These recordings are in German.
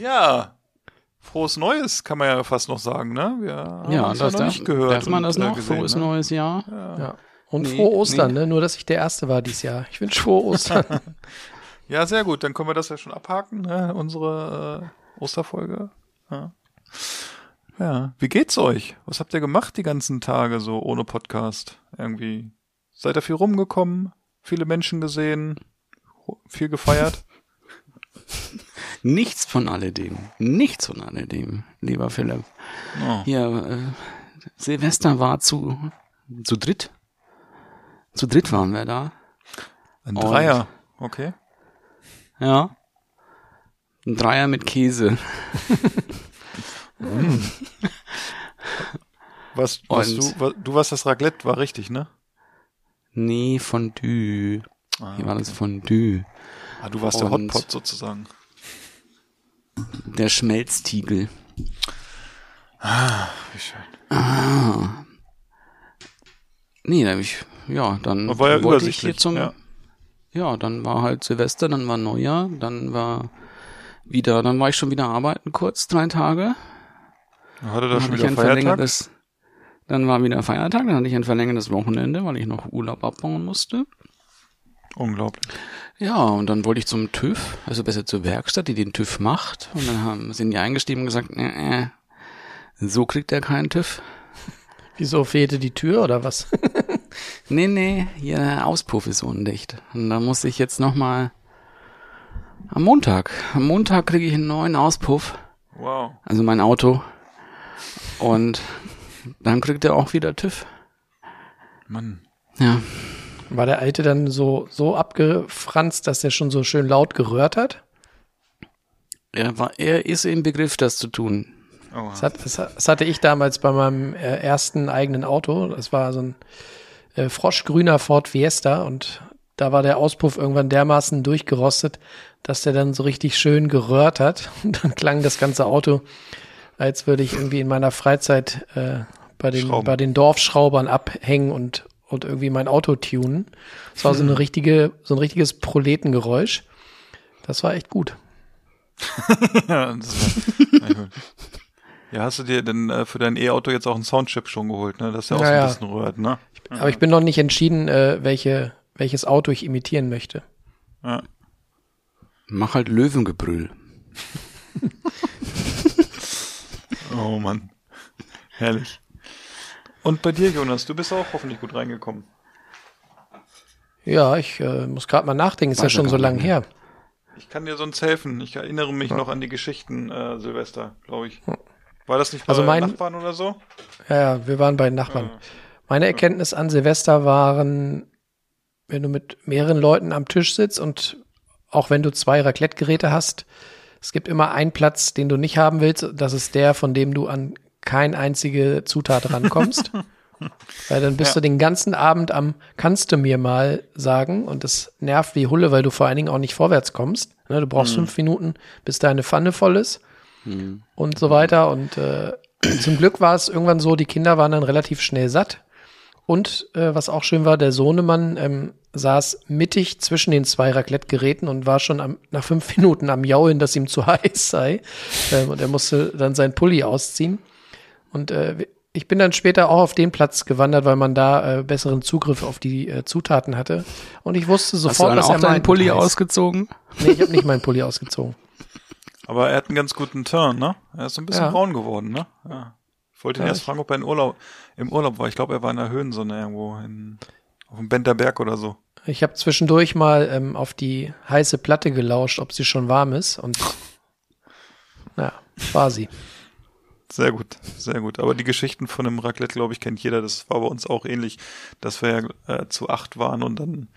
Ja. Frohes Neues, kann man ja fast noch sagen, ne? Wir haben Ja, das noch darf, nicht gehört. darf man das äh, noch? gesehen, Frohes ne? neues Jahr. Ja. Und Nee, frohe Ostern, nee. ne? Nur, dass ich der Erste war dieses Jahr. Ich wünsche frohe Ostern. Ja, sehr gut. Dann können wir das ja schon abhaken, ne? unsere äh, Osterfolge. Ja. ja. Wie geht's euch? Was habt ihr gemacht die ganzen Tage so ohne Podcast? Irgendwie. Seid ihr viel rumgekommen? Viele Menschen gesehen? Viel gefeiert? Nichts von alledem. Nichts von alledem, lieber Philipp. Oh. Hier, äh, Silvester war zu, zu dritt. Zu dritt waren wir da. Ein Und- Dreier. Okay. Ja. Ein Dreier mit Käse. Was, was Und- du, wa- du warst das Raclette, war richtig, ne? Nee, Fondue. Ah, Hier war das Fondue. Ah, du warst der Hotpot sozusagen. Der Schmelztiegel. Wie schön. Ah. Nee, da hab ich, ja, dann Das war ja wollte ich hier zum, ja. ja, dann war halt Silvester, dann war Neujahr, dann war wieder, dann war ich schon wieder arbeiten kurz, drei Tage. Hatte Dann schon hatte ich wieder ein Feiertag? dann war wieder Feiertag, dann hatte ich ein verlängertes Wochenende, weil ich noch Urlaub abbauen musste. Unglaublich. Ja, und dann wollte ich zum TÜV, also besser zur Werkstatt, die den TÜV macht. Und dann haben, sind die eingestiegen und gesagt, äh, äh, so kriegt er keinen TÜV. Wieso fehlte die Tür oder was? Nee, nee, hier der Auspuff ist undicht. Und da muss ich jetzt nochmal am Montag. Am Montag kriege ich einen neuen Auspuff, Wow. also mein Auto. Und dann kriegt er auch wieder TÜV. Mann. Ja. War der alte dann so, so abgefranst, dass der schon so schön laut gerührt hat? Er, war, er ist im Begriff, das zu tun. Oh. Das, hat, das, das hatte ich damals bei meinem äh, ersten eigenen Auto. Das war so ein äh, froschgrüner Ford Fiesta und da war der Auspuff irgendwann dermaßen durchgerostet, dass der dann so richtig schön gerührt hat. Und dann klang das ganze Auto, als würde ich irgendwie in meiner Freizeit äh, bei, den, Schrauben. bei den Dorfschraubern abhängen und, und irgendwie mein Auto tunen. Das war so eine richtige, so ein richtiges Proletengeräusch. Das war echt gut. ja, das war, ja, gut. ja, hast du dir denn äh, für dein E-Auto jetzt auch einen Soundchip schon geholt, ne? Dass der auch so Ja, ein ja. bisschen rührt, ne? Aber ich bin noch nicht entschieden, äh, welche, welches Auto ich imitieren möchte. Ja. Mach halt Löwengebrüll. Oh Mann. Herrlich. Und bei dir, Jonas, du bist auch hoffentlich gut reingekommen. Ja, ich äh, muss gerade mal nachdenken, ist ja Weiß schon ja so gar lang nicht her. Ich kann dir sonst helfen. Ich erinnere mich noch an die Geschichten äh, Silvester, glaube ich. War das nicht bei Also mein- Nachbarn oder so? Ja, ja, wir waren bei den Nachbarn. Meine Erkenntnis an Silvester waren, wenn du mit mehreren Leuten am Tisch sitzt und auch wenn du zwei Raclette-Geräte hast, es gibt immer einen Platz, den du nicht haben willst. Das ist der, von dem du an kein einzige Zutat rankommst. weil dann bist Ja. du den ganzen Abend am, kannst du mir mal sagen, und das nervt wie Hulle, weil du vor allen Dingen auch nicht vorwärts kommst. Ne, du brauchst fünf Minuten, bis deine Pfanne voll ist und so weiter. Und äh, zum Glück war es irgendwann so, die Kinder waren dann relativ schnell satt. Und äh, was auch schön war, der Sohnemann ähm, saß mittig zwischen den zwei Raclette-Geräten und war schon am, nach fünf Minuten am Jaulen, dass ihm zu heiß sei. Ähm, und er musste dann seinen Pulli ausziehen. Und äh, ich bin dann später auch auf den Platz gewandert, weil man da äh, besseren Zugriff auf die äh, Zutaten hatte. Und ich wusste Hast du sofort, dann dass auch er deinen meint Pulli heiß. ausgezogen? Nee, ich habe nicht meinen Pulli ausgezogen. Aber er hat einen ganz guten Turn, ne? Er ist so ein bisschen Ja. braun geworden, ne? Ja. Ich wollte ihn Ja, erst ich- fragen, ob er in Urlaub, im Urlaub war. Ich glaube, er war in der Höhensonne irgendwo in, auf dem Benterberg oder so. Ich habe zwischendurch mal ähm, auf die heiße Platte gelauscht, ob sie schon warm ist. Und ja, war sie. Sehr gut, sehr gut. Aber die Geschichten von dem Raclette, glaube ich, kennt jeder. Das war bei uns auch ähnlich, dass wir ja äh, zu acht waren und dann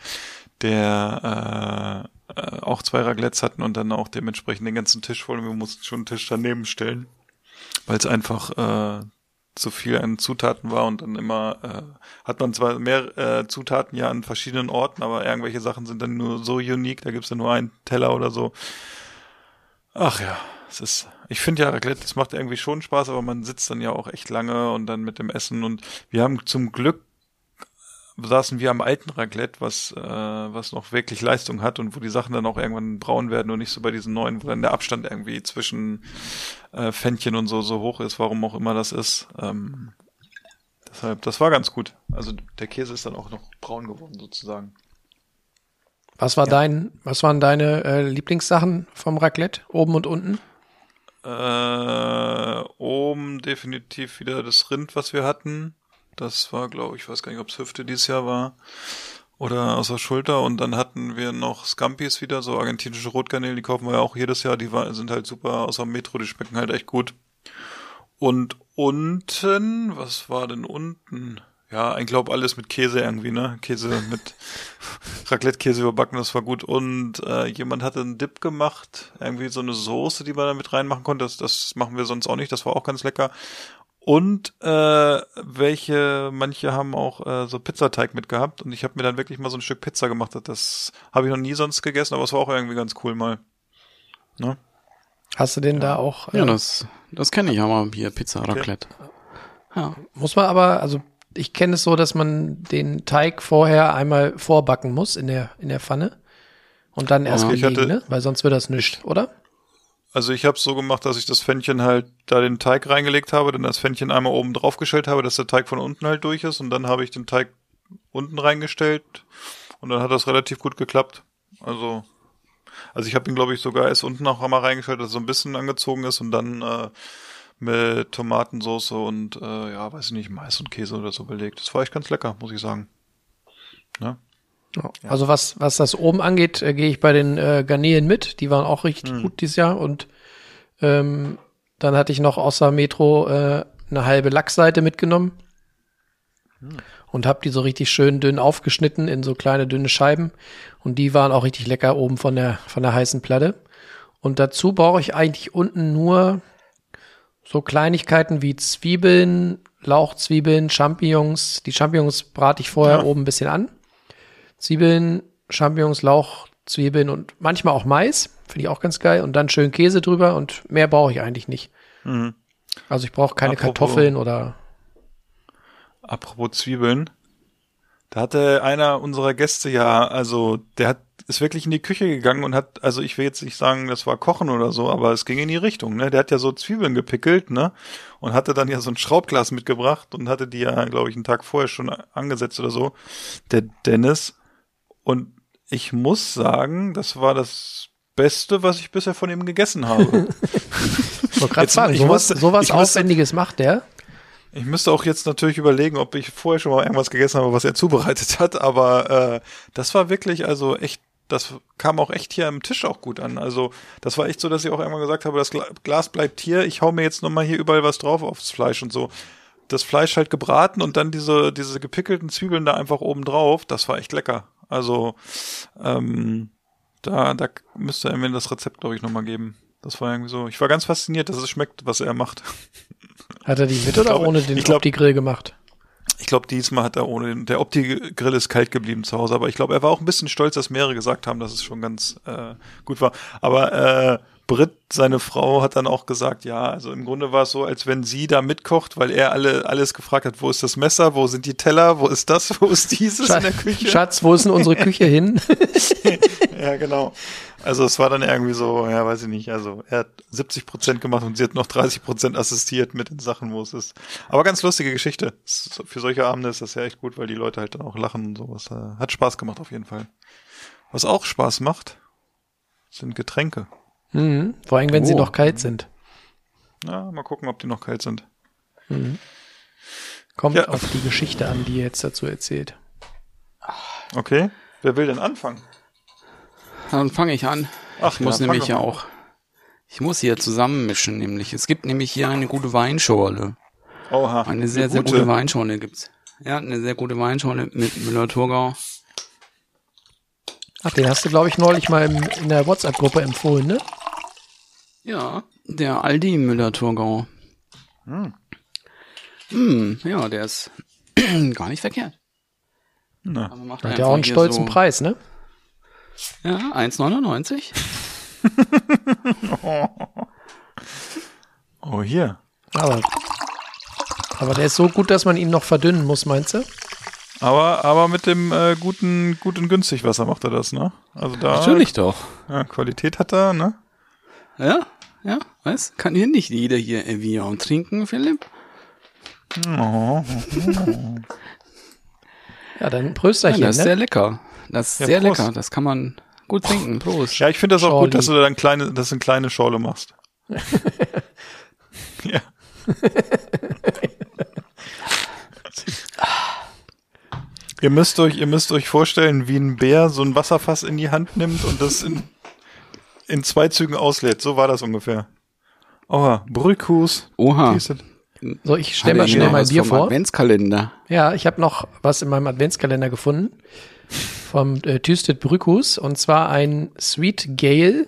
der äh, auch zwei Raclettes hatten und dann auch dementsprechend den ganzen Tisch voll und wir mussten schon einen Tisch daneben stellen, weil es einfach äh, zu viel an Zutaten war und dann immer äh, hat man zwar mehr äh, Zutaten ja an verschiedenen Orten, aber irgendwelche Sachen sind dann nur so unique, da gibt's dann nur einen Teller oder so. Ach ja, es ist, ich finde ja Raclette, das macht irgendwie schon Spaß, aber man sitzt dann ja auch echt lange und dann mit dem Essen und wir haben zum Glück saßen wir am alten Raclette, was, äh, was noch wirklich Leistung hat und wo die Sachen dann auch irgendwann braun werden und nicht so bei diesen neuen, wo dann der Abstand irgendwie zwischen äh, Fännchen und so so hoch ist, warum auch immer das ist. Ähm, deshalb, das war ganz gut. Also der Käse ist dann auch noch braun geworden sozusagen. Was war dein, was waren deine äh, Lieblingssachen vom Raclette? Oben und unten? Äh, oben definitiv wieder das Rind, was wir hatten. Das war, glaube ich, weiß gar nicht, ob es Hüfte dieses Jahr war oder aus der Schulter. Und dann hatten wir noch Scampis wieder, so argentinische Rotgarnelen, die kaufen wir ja auch jedes Jahr. Die sind halt super außer Metro, die schmecken halt echt gut. Und unten, was war denn unten? Ja, ich glaube alles mit Käse irgendwie, ne? Käse mit Raclette-Käse überbacken, das war gut. Und äh, jemand hatte einen Dip gemacht, irgendwie so eine Soße, die man da mit reinmachen konnte. Das, das machen wir sonst auch nicht, das war auch ganz lecker. Und äh, welche, manche haben auch äh, so Pizzateig mitgehabt und ich habe mir dann wirklich mal so ein Stück Pizza gemacht. Das habe ich noch nie sonst gegessen, aber es war auch irgendwie ganz cool mal. Ne? Hast du den da auch? Ja, äh, das, das kenne ich aber hier, Pizza Raclette. Ja. Muss man aber, also ich kenne es so, dass man den Teig vorher einmal vorbacken muss in der, in der Pfanne und dann erst belegen, hatte- ne? Weil sonst wird das nicht, oder? Also ich habe so gemacht, dass ich das Pfännchen halt da den Teig reingelegt habe, dann das Pfännchen einmal oben draufgestellt habe, dass der Teig von unten halt durch ist und dann habe ich den Teig unten reingestellt und dann hat das relativ gut geklappt. Also also ich habe ihn glaube ich sogar erst unten auch einmal reingestellt, dass er so ein bisschen angezogen ist und dann äh, mit Tomatensauce und äh, ja, weiß ich nicht, Mais und Käse oder so belegt. Das war echt ganz lecker, muss ich sagen. Ne? Ja. Also was, was das oben angeht, äh, gehe ich bei den äh, Garnelen mit. Die waren auch richtig gut dieses Jahr. Und ähm, dann hatte ich noch außer Metro äh, eine halbe Lachsseite mitgenommen und habe die so richtig schön dünn aufgeschnitten in so kleine dünne Scheiben. Und die waren auch richtig lecker oben von der von der heißen Platte. Und dazu brauche ich eigentlich unten nur so Kleinigkeiten wie Zwiebeln, Lauchzwiebeln, Champignons. Die Champignons brate ich vorher Ja. oben ein bisschen an. Zwiebeln, Champignons, Lauch, Zwiebeln und manchmal auch Mais. Finde ich auch ganz geil. Und dann schön Käse drüber und mehr brauche ich eigentlich nicht. Mhm. Also ich brauche keine Apropos- Kartoffeln oder Apropos Zwiebeln. Da hatte einer unserer Gäste ja, also der hat ist wirklich in die Küche gegangen und hat, also ich will jetzt nicht sagen, das war Kochen oder so, aber es ging in die Richtung, ne? Der hat ja so Zwiebeln gepickelt, ne? Und hatte dann ja so ein Schraubglas mitgebracht und hatte die ja, glaube ich, einen Tag vorher schon angesetzt oder so. Der Dennis. Und ich muss sagen, das war das Beste, was ich bisher von ihm gegessen habe. Ich wollte gerade sagen, sowas, sowas Aufwendiges macht der. Ich müsste auch jetzt natürlich überlegen, ob ich vorher schon mal irgendwas gegessen habe, was er zubereitet hat, aber äh, das war wirklich also echt, das kam auch echt hier am Tisch auch gut an. Also das war echt so, dass ich auch irgendwann gesagt habe, das Gla- Glas bleibt hier, ich hau mir jetzt nochmal hier überall was drauf aufs Fleisch und so. Das Fleisch halt gebraten und dann diese, diese gepickelten Zwiebeln da einfach oben drauf, das war echt lecker. Also ähm, da, da müsste er mir das Rezept, glaube ich, nochmal geben. Das war irgendwie so. Ich war ganz fasziniert, dass es schmeckt, was er macht. Hat er die mit oder glaube- ohne den ich glaub- Opti-Grill gemacht? Ich glaube, diesmal hat er ohne den, der Opti-Grill ist kalt geblieben zu Hause, aber ich glaube, er war auch ein bisschen stolz, dass mehrere gesagt haben, dass es schon ganz äh, gut war. Aber äh, Britt, seine Frau, hat dann auch gesagt, ja, also im Grunde war es so, als wenn sie da mitkocht, weil er alle alles gefragt hat, wo ist das Messer, wo sind die Teller, wo ist das, wo ist dieses in der Küche? Schatz, wo ist denn unsere Küche hin? Ja, genau. Also es war dann irgendwie so, ja, weiß ich nicht, also er hat 70 Prozent gemacht und sie hat noch 30 Prozent assistiert mit den Sachen, wo es ist. Aber ganz lustige Geschichte. Es- Für solche Abende ist das ja echt gut, weil die Leute halt dann auch lachen und sowas. Äh, Hat Spaß gemacht auf jeden Fall. Was auch Spaß macht, sind Getränke. Mhm. Vor allem, wenn sie Oh. noch kalt sind. Ja, mal gucken, ob die noch kalt sind. Kommt Ja. auf die Geschichte an, die ihr jetzt dazu erzählt. Okay. Wer will denn anfangen? Dann fange ich an. Ach ich muss ja, nämlich ja auch. Ich muss hier zusammenmischen, nämlich. Es gibt nämlich hier eine gute Weinschorle. Oha. Eine sehr, sehr gute Weinschorle gibt's. Ja, eine sehr gute Weinschorle mit Müller-Thurgau. Ach, den hast du, glaube ich, neulich mal im, in der WhatsApp-Gruppe empfohlen, ne? Ja, der Aldi Müller-Thurgau. Hm. ja, der ist gar nicht verkehrt. Na. Macht Hat ja auch einen stolzen so, Preis, ne? Ja, 1,99. Oh, hier. Aber, aber der ist so gut, dass man ihn noch verdünnen muss, meinst du? Aber, aber mit dem äh, guten, gut und günstig Wasser macht er das, ne? Also da. Natürlich doch. Ja, Qualität hat er, ne? Ja, ja, was? Kann hier nicht jeder hier Evian trinken, Philipp? Oh. Ja, dann Ja, Prösterchen, das ist ne? sehr lecker. Das ist Ja, sehr Prost. lecker. Das kann man gut trinken. Prost. Ja, ich finde das auch Schorli. gut, dass du dann kleine, dass du eine kleine Schorle machst. ja. ihr müsst euch, ihr müsst euch vorstellen, wie ein Bär so ein Wasserfass in die Hand nimmt und das in, in zwei Zügen auslädt. So war das ungefähr. Oha, Brückhus. Oha. So, ich stelle mal schnell mein Bier vor. Adventskalender. Ja, ich habe noch was in meinem Adventskalender gefunden vom äh, Tüstet Brückhus und zwar ein Sweet Gale.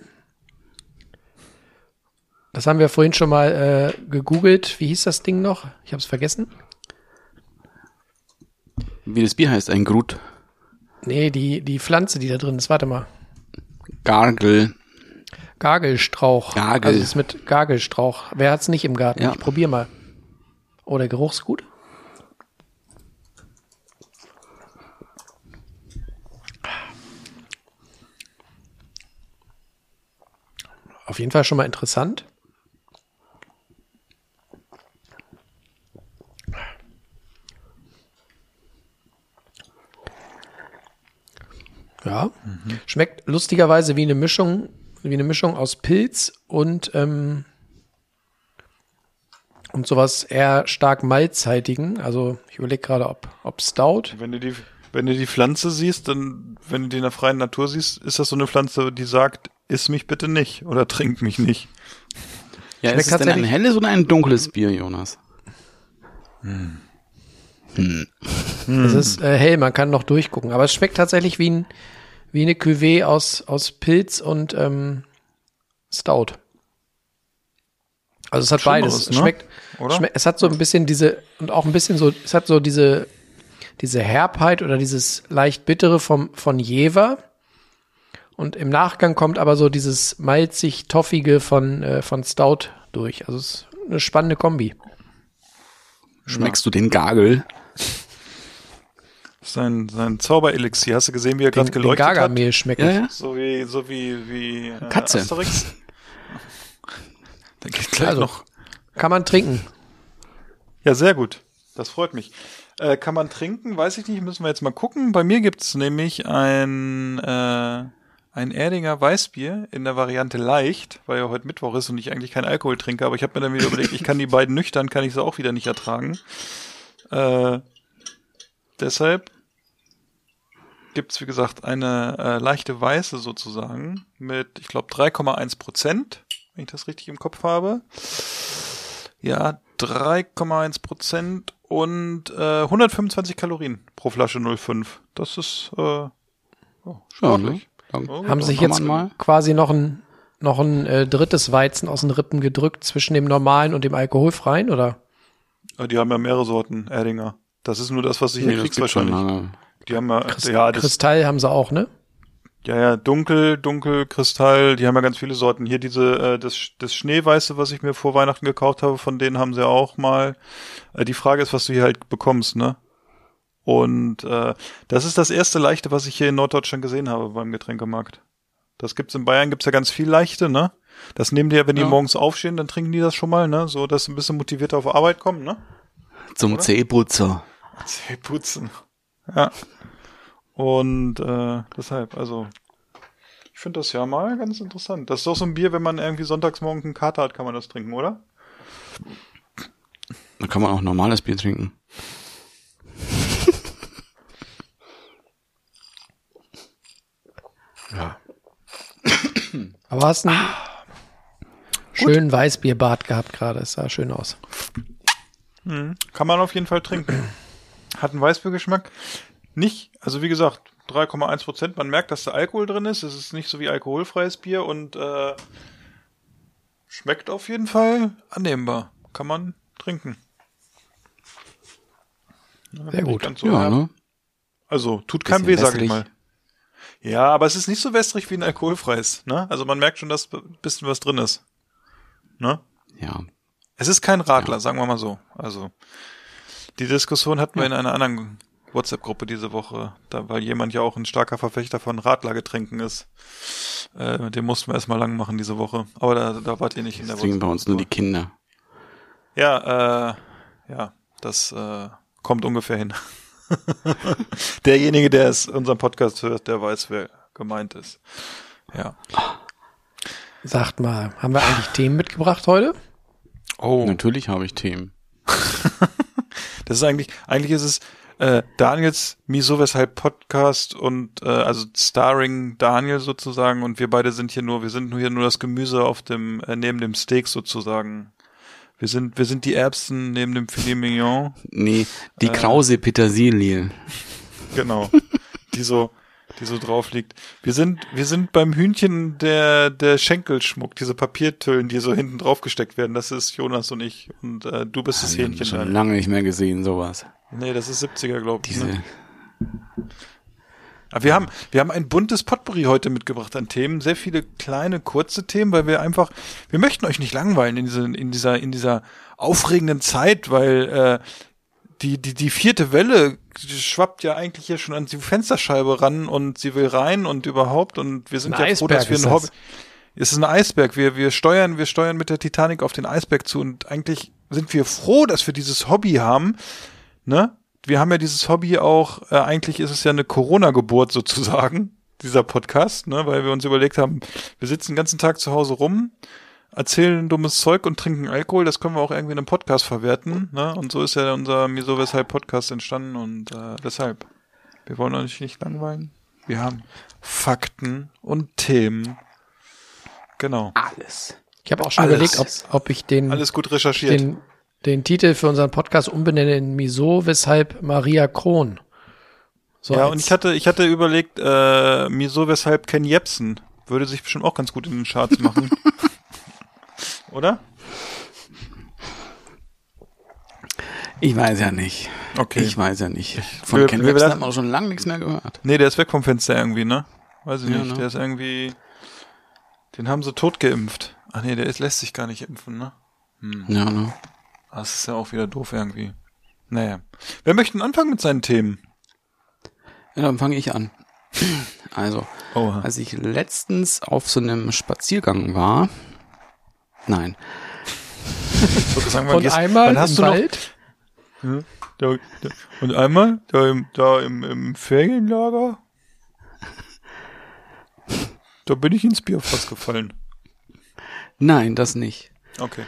Das haben wir vorhin schon mal äh, gegoogelt. Wie hieß das Ding noch? Ich habe es vergessen. Wie das Bier heißt, ein Grut. Nee, die, die Pflanze, die da drin ist. Warte mal. Gargel. Gagelstrauch. Gagel. Also es ist mit Gagelstrauch. Wer hat's nicht im Garten? Ja. Ich probier mal. Oh, der Geruch ist gut. Auf jeden Fall schon mal interessant. Ja, schmeckt lustigerweise wie eine Mischung, wie eine Mischung aus Pilz und ähm, und sowas eher stark malzhaltigen. Also ich überlege gerade, ob, ob Stout. Wenn du die, wenn du die Pflanze siehst, dann, wenn du die in der freien Natur siehst, ist das so eine Pflanze, die sagt, iss mich bitte nicht oder trink mich nicht. Ja, Schmeckt ist es denn ein helles oder ein dunkles Bier, Jonas? Es ist äh, hell, man kann noch durchgucken. Aber es schmeckt tatsächlich wie, ein, wie eine Cuvée aus, aus Pilz und ähm, Stout. Also es hat Schlimmeres, beides. Es ne? schmeckt, Oder? schmeckt, es hat so ein bisschen diese, und auch ein bisschen so, es hat so diese, diese Herbheit oder dieses leicht bittere vom, von Jever. Und im Nachgang kommt aber so dieses malzig-toffige von, äh, von Stout durch. Also es ist eine spannende Kombi. Schmeckst du den Gargel? Sein, sein Zauberelixier. Hast du gesehen, wie er gerade Den, den geleuchtet hat? Gargamel schmeckt. Ja, ja. So wie, so wie, wie äh, Katze. Asterix. Da geht gleich Also. noch. Kann man trinken. Ja, sehr gut. Das freut mich. Äh, kann man trinken? Weiß ich nicht. Müssen wir jetzt mal gucken. Bei mir gibt's nämlich ein, äh, ein Erdinger Weißbier in der Variante leicht, weil ja heute Mittwoch ist und ich eigentlich keinen Alkohol trinke. Aber ich habe mir dann wieder überlegt, ich kann die beiden nüchtern, kann ich sie auch wieder nicht ertragen. Äh, deshalb gibt's wie gesagt, eine äh, leichte Weiße sozusagen mit, ich glaube, 3,1 Prozent, wenn ich das richtig im Kopf habe. Ja, 3,1 Prozent und äh, 125 Kalorien pro Flasche 0,5. Das ist äh, oh, Ja, sportlich. ne? Dann Oh, haben sich jetzt mal. quasi noch ein, noch ein äh, drittes Weizen aus den Rippen gedrückt zwischen dem normalen und dem alkoholfreien, oder? Ja, Die haben ja mehrere Sorten Erdinger. Das ist nur das, was hier Nee, das kriegst wahrscheinlich. Die haben ja, Christ ja, das, Kristall haben sie auch, ne? ja, ja, dunkel, dunkel, Kristall, die haben ja ganz viele Sorten. Hier diese, äh, das, das Schneeweiße, was ich mir vor Weihnachten gekauft habe, von denen haben sie auch mal. Äh, die Frage ist, was du hier halt bekommst, ne? Und äh, das ist das erste Leichte, was ich hier in Norddeutschland gesehen habe beim Getränkemarkt. Das gibt's in Bayern, gibt's ja ganz viel Leichte, ne? Das nehmen die ja, wenn die Ja. morgens aufstehen, dann trinken die das schon mal, ne? So, dass sie ein bisschen motiviert auf Arbeit kommen, ne? Zum Zehputzer. Zäh putzen. Ja. Und äh, deshalb, also, ich finde das ja mal ganz interessant. Das ist doch so ein Bier, wenn man irgendwie sonntags morgens einen Kater hat, kann man das trinken, oder? Da kann man auch normales Bier trinken. Aber hast einen schönen Weißbierbart gehabt gerade. Es sah schön aus. Kann man auf jeden Fall trinken. Hat einen Weißbiergeschmack. Nicht, also wie gesagt, 3,1 Prozent. Man merkt, dass da Alkohol drin ist. Es ist nicht so wie alkoholfreies Bier und äh, schmeckt auf jeden Fall annehmbar. Kann man trinken. Ja, Sehr gut. so Ja, ne? Also tut keinem weh, sag ich mal. Ja, aber es ist nicht so wässrig wie ein alkoholfreies. Ne? Also man merkt schon, dass ein bisschen was drin ist. Ne? Ja. Es ist kein Radler, sagen wir mal so. Also die Diskussion hatten wir in einer anderen WhatsApp-Gruppe diese Woche, da, weil jemand ja auch ein starker Verfechter von Radlergetränken ist. Äh, den mussten wir erstmal lang machen diese Woche. Aber da, da wart ihr nicht in der Das trinken bei uns nur die Kinder. Ja, äh, ja, das äh, kommt ungefähr hin. Derjenige, der es unseren Podcast hört, der weiß, wer gemeint ist. Ja. Sagt mal, haben wir eigentlich Themen mitgebracht heute? Oh, Natürlich habe ich Themen. das ist eigentlich, eigentlich ist es äh, Daniels Miso weshalb Podcast und äh, also starring Daniel sozusagen und wir beide sind hier nur, wir sind nur hier nur das Gemüse auf dem äh, neben dem Steak sozusagen. Wir sind wir sind die Erbsen neben dem Filet Mignon. Nee, die Äh. krause Petersilie. Genau. die so, die so drauf liegt. Wir sind, wir sind beim Hühnchen der, der Schenkelschmuck, diese Papiertüllen, die so hinten drauf gesteckt werden. Das ist Jonas und ich. Und äh, du bist das Ich habe Hähnchen. schon dann. lange nicht mehr gesehen, sowas. Nee, das ist 70er, glaube ich. Diese, Ne? Aber wir haben, wir haben ein buntes Potpourri heute mitgebracht an Themen. Sehr viele kleine, kurze Themen, weil wir einfach, wir möchten euch nicht langweilen in, diese, in dieser, in dieser aufregenden Zeit, weil äh, die, die, die vierte Welle schwappt ja eigentlich hier schon an die Fensterscheibe ran und sie will rein und überhaupt und wir sind Ein ja froh, dass Eisberg wir ein. Hobby. Es ist ein Eisberg. Wir, wir steuern, wir steuern mit der Titanic auf den Eisberg zu und eigentlich sind wir froh, dass wir dieses Hobby haben, ne? Wir haben ja dieses Hobby auch, äh, eigentlich ist es ja eine Corona-Geburt sozusagen, dieser Podcast, ne? Weil wir uns überlegt haben, wir sitzen den ganzen Tag zu Hause rum, erzählen dummes Zeug und trinken Alkohol, das können wir auch irgendwie in einem Podcast verwerten, ne? Und so ist ja unser Miso Weshalb Podcast entstanden und äh, deshalb. Wir wollen euch nicht langweilen. Wir haben Fakten und Themen. Genau. alles. Ich habe auch schon Alles. überlegt, ob, ob ich den, Alles gut recherchiert. den, den Titel für unseren Podcast umbenenne in Miso, weshalb Maria Kron. So ja, und ich hatte, ich hatte überlegt, äh, mir so weshalb Ken Jebsen würde sich bestimmt auch ganz gut in den Charts machen. Oder? Ich weiß ja nicht. Okay. Ich weiß ja nicht. Von wir- Ken wir Webster hat man auch schon lange nichts mehr gehört. Nee, der ist weg vom Fenster irgendwie, ne? Weiß ich Ja, nicht. ne? Der ist irgendwie, den haben sie tot geimpft. Ach nee, der ist, lässt sich gar nicht impfen, ne? Ja, ne? Das ist ja auch wieder doof irgendwie. Naja. Wer möchte denn anfangen mit seinen Themen? Ja, dann fange ich an. Also, Oha. als ich letztens auf so einem Spaziergang war, nein, Sozusagen, und einmal hast im du noch, Wald. Da, da, und einmal da im, da im, im Ferienlager, da bin ich ins Bierfass gefallen. nein, das nicht. Okay.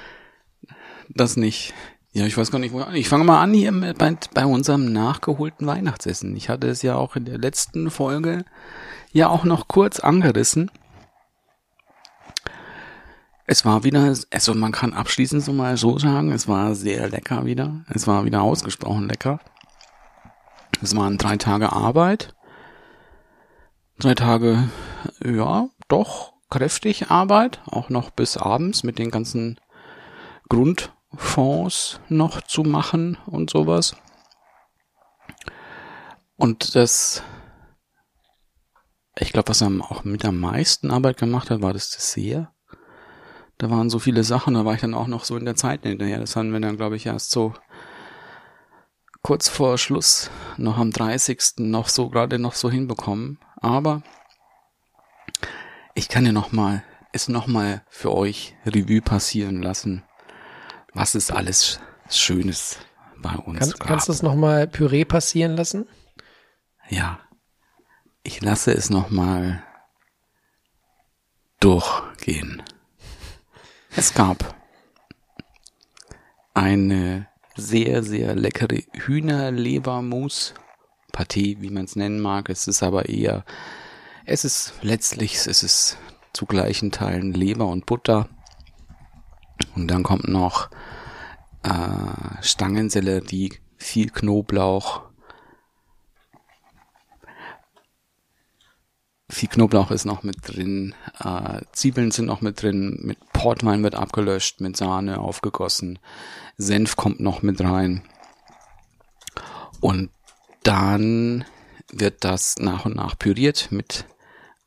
Das nicht. Ja, ich weiß gar nicht, wo. Ich fange mal an hier mit, bei, bei unserem nachgeholten Weihnachtsessen. Ich hatte es ja auch in der letzten Folge ja auch noch kurz angerissen. Es war wieder, also man kann abschließend so mal so sagen, es war sehr lecker wieder. Es war wieder ausgesprochen lecker. Es waren drei Tage Arbeit. Drei Tage, ja, doch kräftig Arbeit, auch noch bis abends mit den ganzen Grundfonds noch zu machen und sowas. Und das, ich glaube, was am, auch mit am meisten Arbeit gemacht hat, war das Dessert. Da waren so viele Sachen, da war ich dann auch noch so in der Zeit hinterher. Das haben wir dann, glaube ich, erst so kurz vor Schluss, noch am 30. noch so gerade noch so hinbekommen. Aber ich kann ja noch mal, es noch mal für euch Revue passieren lassen, was es alles Schönes bei uns Kann, gab. kannst du es nochmal Püree passieren lassen? Ja. Ich lasse es nochmal durchgehen. Es gab eine sehr, sehr leckere Hühnerlebermus. Partie, wie man es nennen mag. Es ist aber eher, es ist letztlich, es ist zu gleichen Teilen Leber und Butter. Und dann kommt noch äh, Stangensellerie, viel Knoblauch, viel Knoblauch ist noch mit drin, äh, Zwiebeln sind noch mit drin, mit Portwein wird abgelöscht, mit Sahne aufgegossen, Senf kommt noch mit rein. Und dann wird das nach und nach püriert mit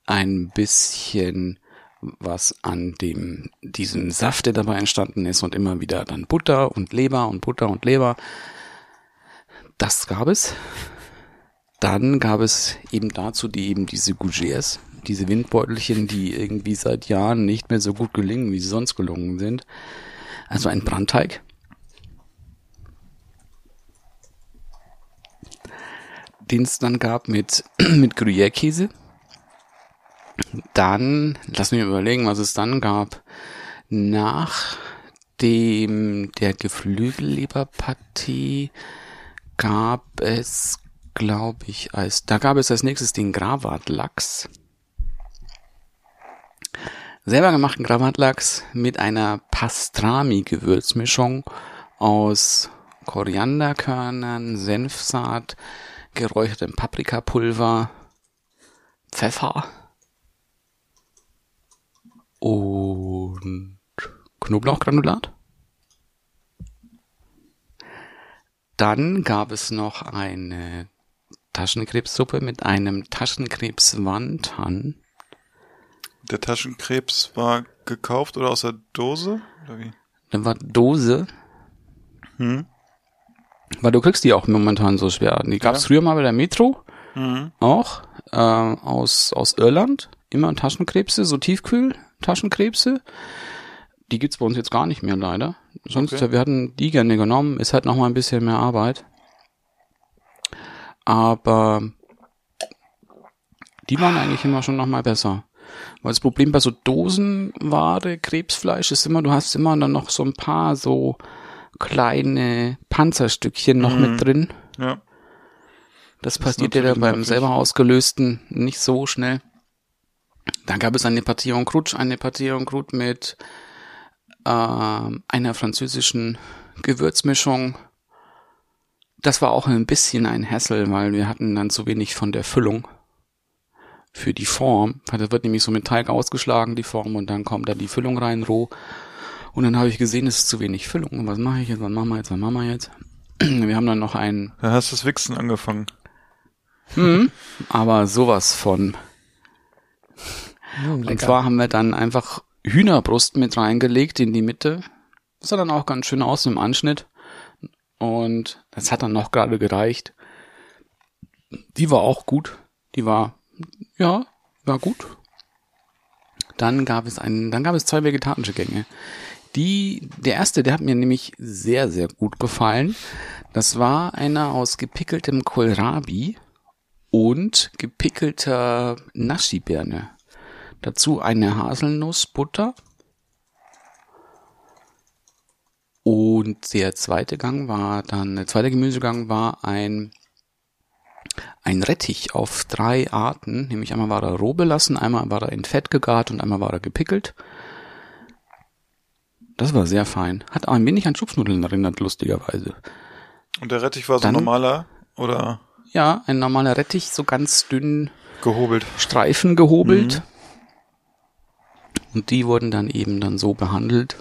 ein bisschen was an dem, diesem Saft, der dabei entstanden ist und immer wieder dann Butter und Leber und Butter und Leber. Das gab es. Dann gab es eben dazu die eben diese Gougères, diese Windbeutelchen, die irgendwie seit Jahren nicht mehr so gut gelingen, wie sie sonst gelungen sind. Also ein Brandteig. Den es dann gab mit, mit Gruyère-Käse. Dann, lass mich überlegen, was es dann gab. Nach dem, der Geflügelleberpartie gab es, glaube ich, als, da gab es als nächstes den Gravatlachs. Selber gemachten Gravatlachs mit einer Pastrami-Gewürzmischung aus Korianderkörnern, Senfsaat, geräuchertem Paprikapulver, Pfeffer und Knoblauchgranulat. Dann gab es noch eine Taschenkrebssuppe mit einem Taschenkrebswandhan. Der Taschenkrebs war gekauft oder aus der Dose? Oder wie? Dann war Dose. Hm? Weil du kriegst die auch momentan so schwer. Die gab's Ja. früher mal bei der Metro. Mhm. Auch. Äh, aus, aus Irland. Immer Taschenkrebse, so Tiefkühl-Taschenkrebse. Die gibt's bei uns jetzt gar nicht mehr, leider. Sonst, Okay. wir hatten die gerne genommen. Ist halt noch mal ein bisschen mehr Arbeit. Aber die waren eigentlich immer schon noch mal besser. Weil das Problem bei so Dosenware, Krebsfleisch ist immer, du hast immer dann noch so ein paar so kleine Panzerstückchen noch Mhm. mit drin. Ja. Das, Das passiert ja dann beim nervig. selber ausgelösten nicht so schnell. Dann gab es eine Partie en croûte, eine Partie en croûte mit ähm, einer französischen Gewürzmischung. Das war auch ein bisschen ein Hassel, weil wir hatten dann zu wenig von der Füllung für die Form. Weil das wird nämlich so mit Teig ausgeschlagen, die Form, und dann kommt da die Füllung rein, roh. Und dann habe ich gesehen, es ist zu wenig Füllung. Und was mache ich jetzt? Was machen wir jetzt? Was machen wir jetzt? Wir haben dann noch einen Da hast du das Wichsen angefangen. Mhm. Aber sowas von. Hm, Und zwar haben wir dann einfach Hühnerbrust mit reingelegt in die Mitte. Das sah dann auch ganz schön aus im Anschnitt. Und das hat dann noch gerade gereicht. Die war auch gut. Die war, ja, war gut. Dann gab es einen, dann gab es zwei vegetarische Gänge. Die, der erste, der hat mir nämlich sehr, sehr gut gefallen. Das war einer aus gepickeltem Kohlrabi und gepickelter Naschi-Birne. Dazu eine Haselnussbutter. Und der zweite Gang war dann, der zweite Gemüsegang war ein, ein Rettich auf drei Arten. Nämlich einmal war er roh belassen, einmal war er in Fett gegart und einmal war er gepickelt. Das war sehr fein. Hat auch ein wenig an Schupfnudeln erinnert, lustigerweise. Und der Rettich war so Dann- normaler oder Ja, ein normaler Rettich, so ganz dünn gehobelt. Streifen gehobelt. Und die wurden dann eben dann so behandelt.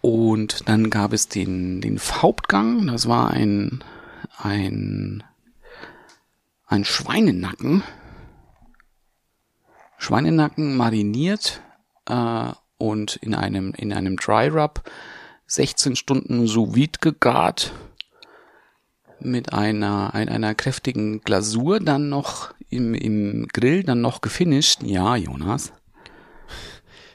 Und dann gab es den, den Hauptgang, das war ein, ein, ein Schweinenacken. Schweinenacken mariniert äh, und in einem, in einem Dry Rub 16 Stunden sous vide gegart mit einer, ein, einer kräftigen Glasur dann noch im, im Grill dann noch gefinisht. Ja, Jonas.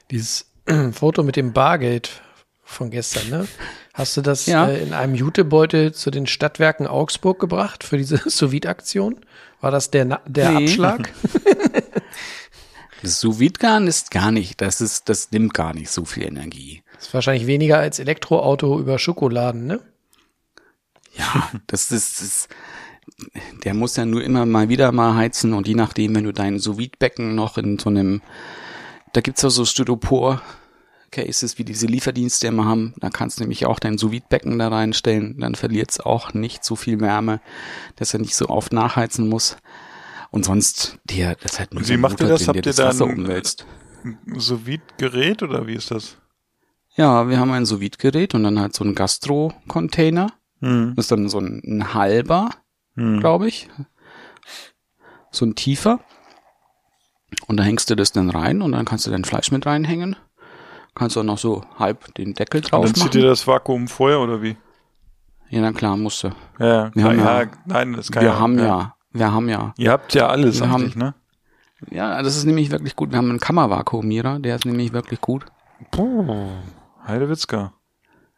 Dieses Foto mit dem Bargeld von gestern, ne? Hast du das Ja. äh, in einem Jutebeutel zu den Stadtwerken Augsburg gebracht für diese sous aktion War das der, Na- der Nee. Abschlag? Sous vide ist gar nicht, das ist, das nimmt gar nicht so viel Energie. Das ist wahrscheinlich weniger als Elektroauto über Schokoladen, ne? Ja, das ist, das ist, der muss ja nur immer mal wieder mal heizen und je nachdem, wenn du dein sous noch in so einem, da gibt's ja so Styropor Cases wie diese Lieferdienste immer haben, da kannst du nämlich auch dein sous becken da reinstellen, dann verliert's auch nicht so viel Wärme, dass er nicht so oft nachheizen muss. Und sonst, dir, das hat nur wie macht ihr das? Habt ihr das dann- Wasser umwälzt. So wie Gerät oder wie ist das? Ja, wir haben ein sous gerät und dann halt so ein Gastro-Container. Hm. Das ist dann so ein, ein halber, Hm. glaube ich. So ein tiefer. Und da hängst du das dann rein und dann kannst du dein Fleisch mit reinhängen. Kannst du auch noch so halb den Deckel drauf dann zieht ihr machen. das Vakuum vorher oder wie? Ja, na klar, musst du. Ja, Wir haben ja, ja- nein, das kann Wir ja, haben ja, wir haben ja. Ihr habt ja alles Wir eigentlich, haben- ne? Ja, das ist nämlich wirklich gut. Wir haben einen Kammervakuumierer, der ist nämlich wirklich gut. Heidewitzka.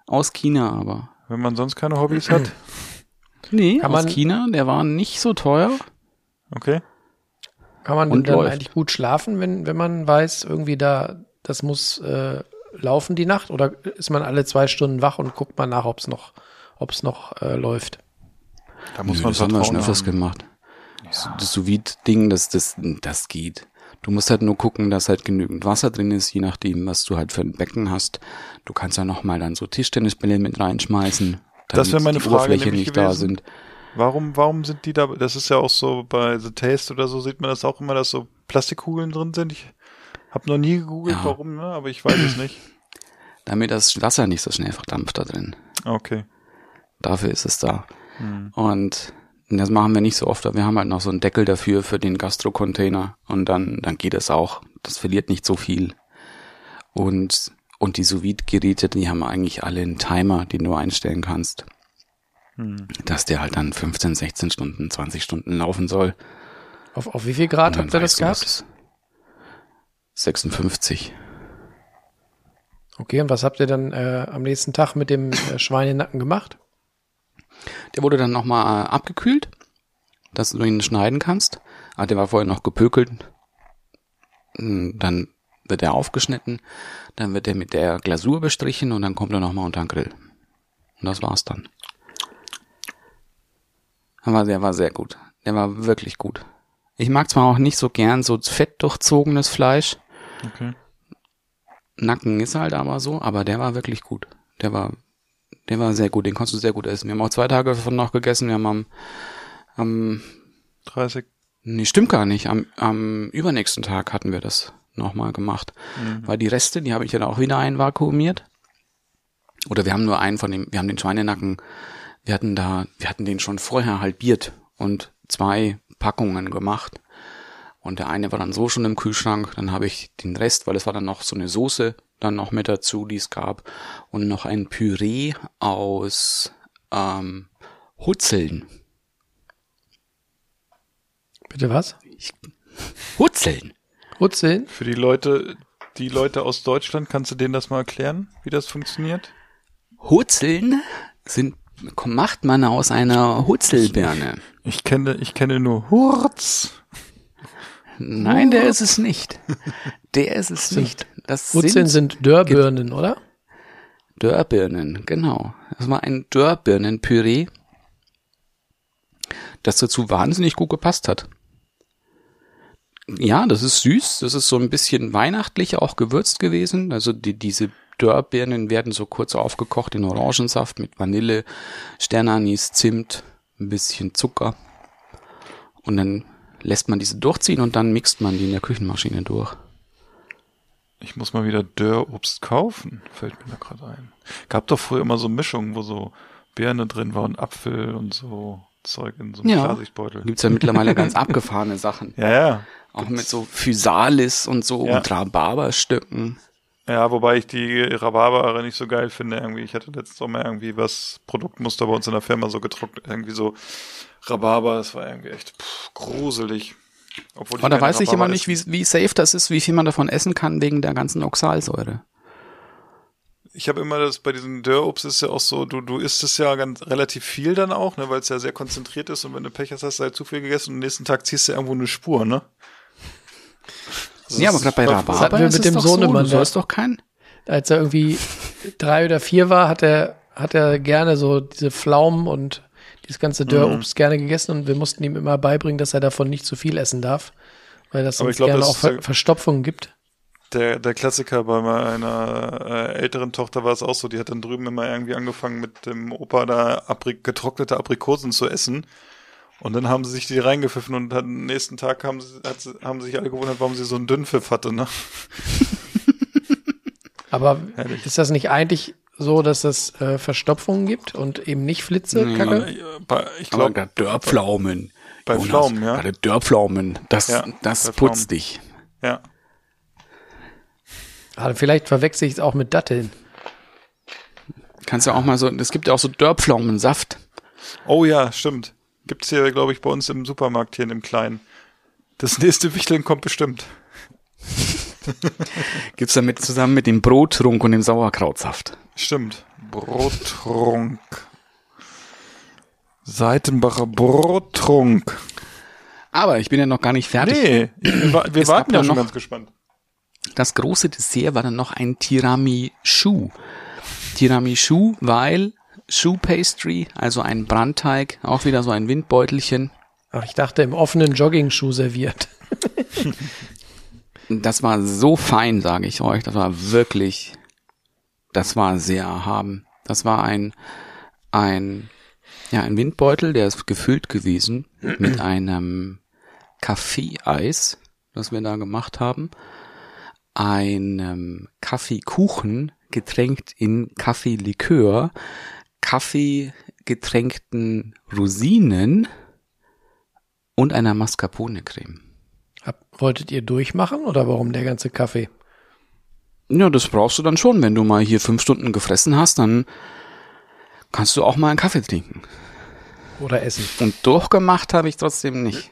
Aus China aber. Wenn man sonst keine Hobbys hat. Nee, Kann aus man- China, der war nicht so teuer. Okay. Kann man Und dann läuft. eigentlich gut schlafen, wenn, wenn man weiß, irgendwie da, das muss äh, laufen die Nacht? Oder ist man alle zwei Stunden wach und guckt mal nach, ob es noch, ob's noch äh, läuft? Da muss Nö, man das haben wir schon Vertrauen öfters gemacht. Das, das Sous-Vide-Ding, das, das, das geht. Du musst halt nur gucken, dass halt genügend Wasser drin ist, je nachdem, was du halt für ein Becken hast. Du kannst ja noch mal dann so Tischtennisbälle mit reinschmeißen, Das meine die Frage Oberfläche nicht da gewesen. sind. Warum, warum sind die da? Das ist ja auch so bei The Taste oder so sieht man das auch immer, dass so Plastikkugeln drin sind. Ich habe noch nie gegoogelt, Ja. warum, ne? aber ich weiß es nicht. Damit das Wasser nicht so schnell verdampft da drin. Okay. Dafür ist es da. Hm. Und das machen wir nicht so oft, aber wir haben halt noch so einen Deckel dafür für den Gastro-Container und dann, dann geht es auch. Das verliert nicht so viel. Und, und die sous geräte die haben eigentlich alle einen Timer, den du einstellen kannst. Hm. Dass der halt dann 15, 16 Stunden, 20 Stunden laufen soll. Auf, auf wie viel Grad habt ihr das gehabt? Ist. 56. Okay, und was habt ihr dann äh, am nächsten Tag mit dem äh, Schweinenacken gemacht? Der wurde dann nochmal äh, abgekühlt, dass du ihn schneiden kannst. Ah, der war vorher noch gepökelt. Mm, Dann wird er aufgeschnitten, dann wird er mit der Glasur bestrichen und dann kommt er nochmal unter den Grill. Und das war's dann. Aber der war sehr gut. Der war wirklich gut. Ich mag zwar auch nicht so gern so fettdurchzogenes Fleisch. Okay. Nacken ist halt aber so, aber der war wirklich gut. Der war, der war sehr gut. Den konntest du sehr gut essen. Wir haben auch zwei Tage davon noch gegessen. Wir haben am, am 30. Nee, stimmt gar nicht. Am, am übernächsten Tag hatten wir das nochmal gemacht. Weil die Reste, die habe ich dann auch wieder einvakuumiert. Oder wir haben nur einen von dem, wir haben den Schweinenacken, wir hatten da, wir hatten den schon vorher halbiert und zwei Packungen gemacht. Und der eine war dann so schon im Kühlschrank, dann habe ich den Rest, weil es war dann noch so eine Soße dann noch mit dazu, die es gab. Und noch ein Püree aus ähm, Hutzeln. Bitte was? Hutzeln! Hutzeln? Für die Leute, die Leute aus Deutschland, kannst du denen das mal erklären, wie das funktioniert? Hutzeln sind macht man aus einer Hutzelbirne. Ich kenne, ich kenne nur Hurz. Nein, der ist es nicht. Der ist es nicht. Das Hutzeln sind sind Dörrbirnen, oder? Dörrbirnen, genau. Das war ein Dörrbirnenpüree, das dazu wahnsinnig gut gepasst hat. Ja, das ist süß. Das ist so ein bisschen weihnachtlich auch gewürzt gewesen. Also die, diese Dörrbirnen werden so kurz aufgekocht in Orangensaft mit Vanille, Sternanis, Zimt, ein bisschen Zucker. Und dann lässt man diese durchziehen und dann mixt man die in der Küchenmaschine durch. Ich muss mal wieder Dörrobst kaufen, fällt mir da gerade ein. Gab doch früher immer so Mischungen, wo so Birne drin war und Apfel und so Zeug in so einem Ja. Klarsichtbeutel. Gibt's ja mittlerweile ganz abgefahrene Sachen. Ja, ja. Auch mit so Physalis und so Ja. und Rhabarberstöcken. Ja, wobei ich die Rhabarber nicht so geil finde irgendwie. Ich hatte letzten Sommer irgendwie was, Produktmuster bei uns in der Firma so getrocknet, irgendwie so Rhabarber, das war irgendwie echt pff, gruselig. Obwohl Aber da weiß ich immer Rhabarber nicht, wie, wie safe das ist, wie viel man davon essen kann wegen der ganzen Oxalsäure. Ich habe immer das bei diesem Dörrobst ist ja auch so, du, du isst es ja ganz relativ viel dann auch, ne, weil es ja sehr konzentriert ist und wenn du Pech hast, hast du halt zu viel gegessen und am nächsten Tag ziehst du irgendwo eine Spur, ne? Das ja, aber gerade bei Rhabarber wir ist mit es dem doch Sohnemann, so, du sollst doch keinen. Als er irgendwie drei oder vier war, hat er, hat er gerne so diese Pflaumen und dieses ganze Dörrobst gerne gegessen und wir mussten ihm immer beibringen, dass er davon nicht zu viel essen darf, weil das sonst glaub, gerne das auch Ver Verstopfungen gibt. Der, der Klassiker bei meiner äh, älteren Tochter war es auch so, die hat dann drüben immer irgendwie angefangen mit dem Opa da Abri getrocknete Aprikosen zu essen. Und dann haben sie sich die reingepfiffen und dann am nächsten Tag haben, sie, hat, haben sich alle gewundert, warum sie so einen Dünnpfiff hatte, ne? Aber Herrlich. ist das nicht eigentlich so, dass es äh, Verstopfungen gibt und eben nicht Flitze. Kacke? Bei- Ich Aber glaube, der Dörrpflaumen. bei Jonas, Pflaumen, ja. Bei der Dörrpflaumen. Das, Ja, das putzt Pflaumen. dich. ja. Ah, vielleicht verwechsel ich es auch mit Datteln. Kannst du auch mal so, es gibt ja auch so Dörrpflaumensaft. Oh ja, stimmt. Gibt's hier, glaube ich, bei uns im Supermarkt hier in dem Kleinen. Das nächste Wichteln kommt bestimmt. Gibt's damit zusammen mit dem Brottrunk und dem Sauerkrautsaft. Stimmt. Brottrunk. Seitenbacher Brottrunk. Aber ich bin ja noch gar nicht fertig. Nee, wir, Es warten ja ja schon noch- ganz gespannt. Das große Dessert war dann noch ein Tiramisu. Tiramisu, weil Shoe Pastry, also ein Brandteig, auch wieder so ein Windbeutelchen. Ach, ich dachte im offenen Joggingschuh serviert. Das war so fein, sage ich euch. Das war wirklich, das war sehr erhaben. Das war ein, ein, ja, ein Windbeutel, der ist gefüllt gewesen mit einem Kaffeeeis, das wir da gemacht haben, einem Kaffeekuchen getränkt in Kaffeelikör, Kaffee getränkten Rosinen und einer Mascarpone-Creme. Wolltet ihr durchmachen oder warum der ganze Kaffee? Ja, das brauchst du dann schon. Wenn du mal hier fünf Stunden gefressen hast, dann kannst du auch mal einen Kaffee trinken. Oder essen? Und durchgemacht habe ich trotzdem nicht.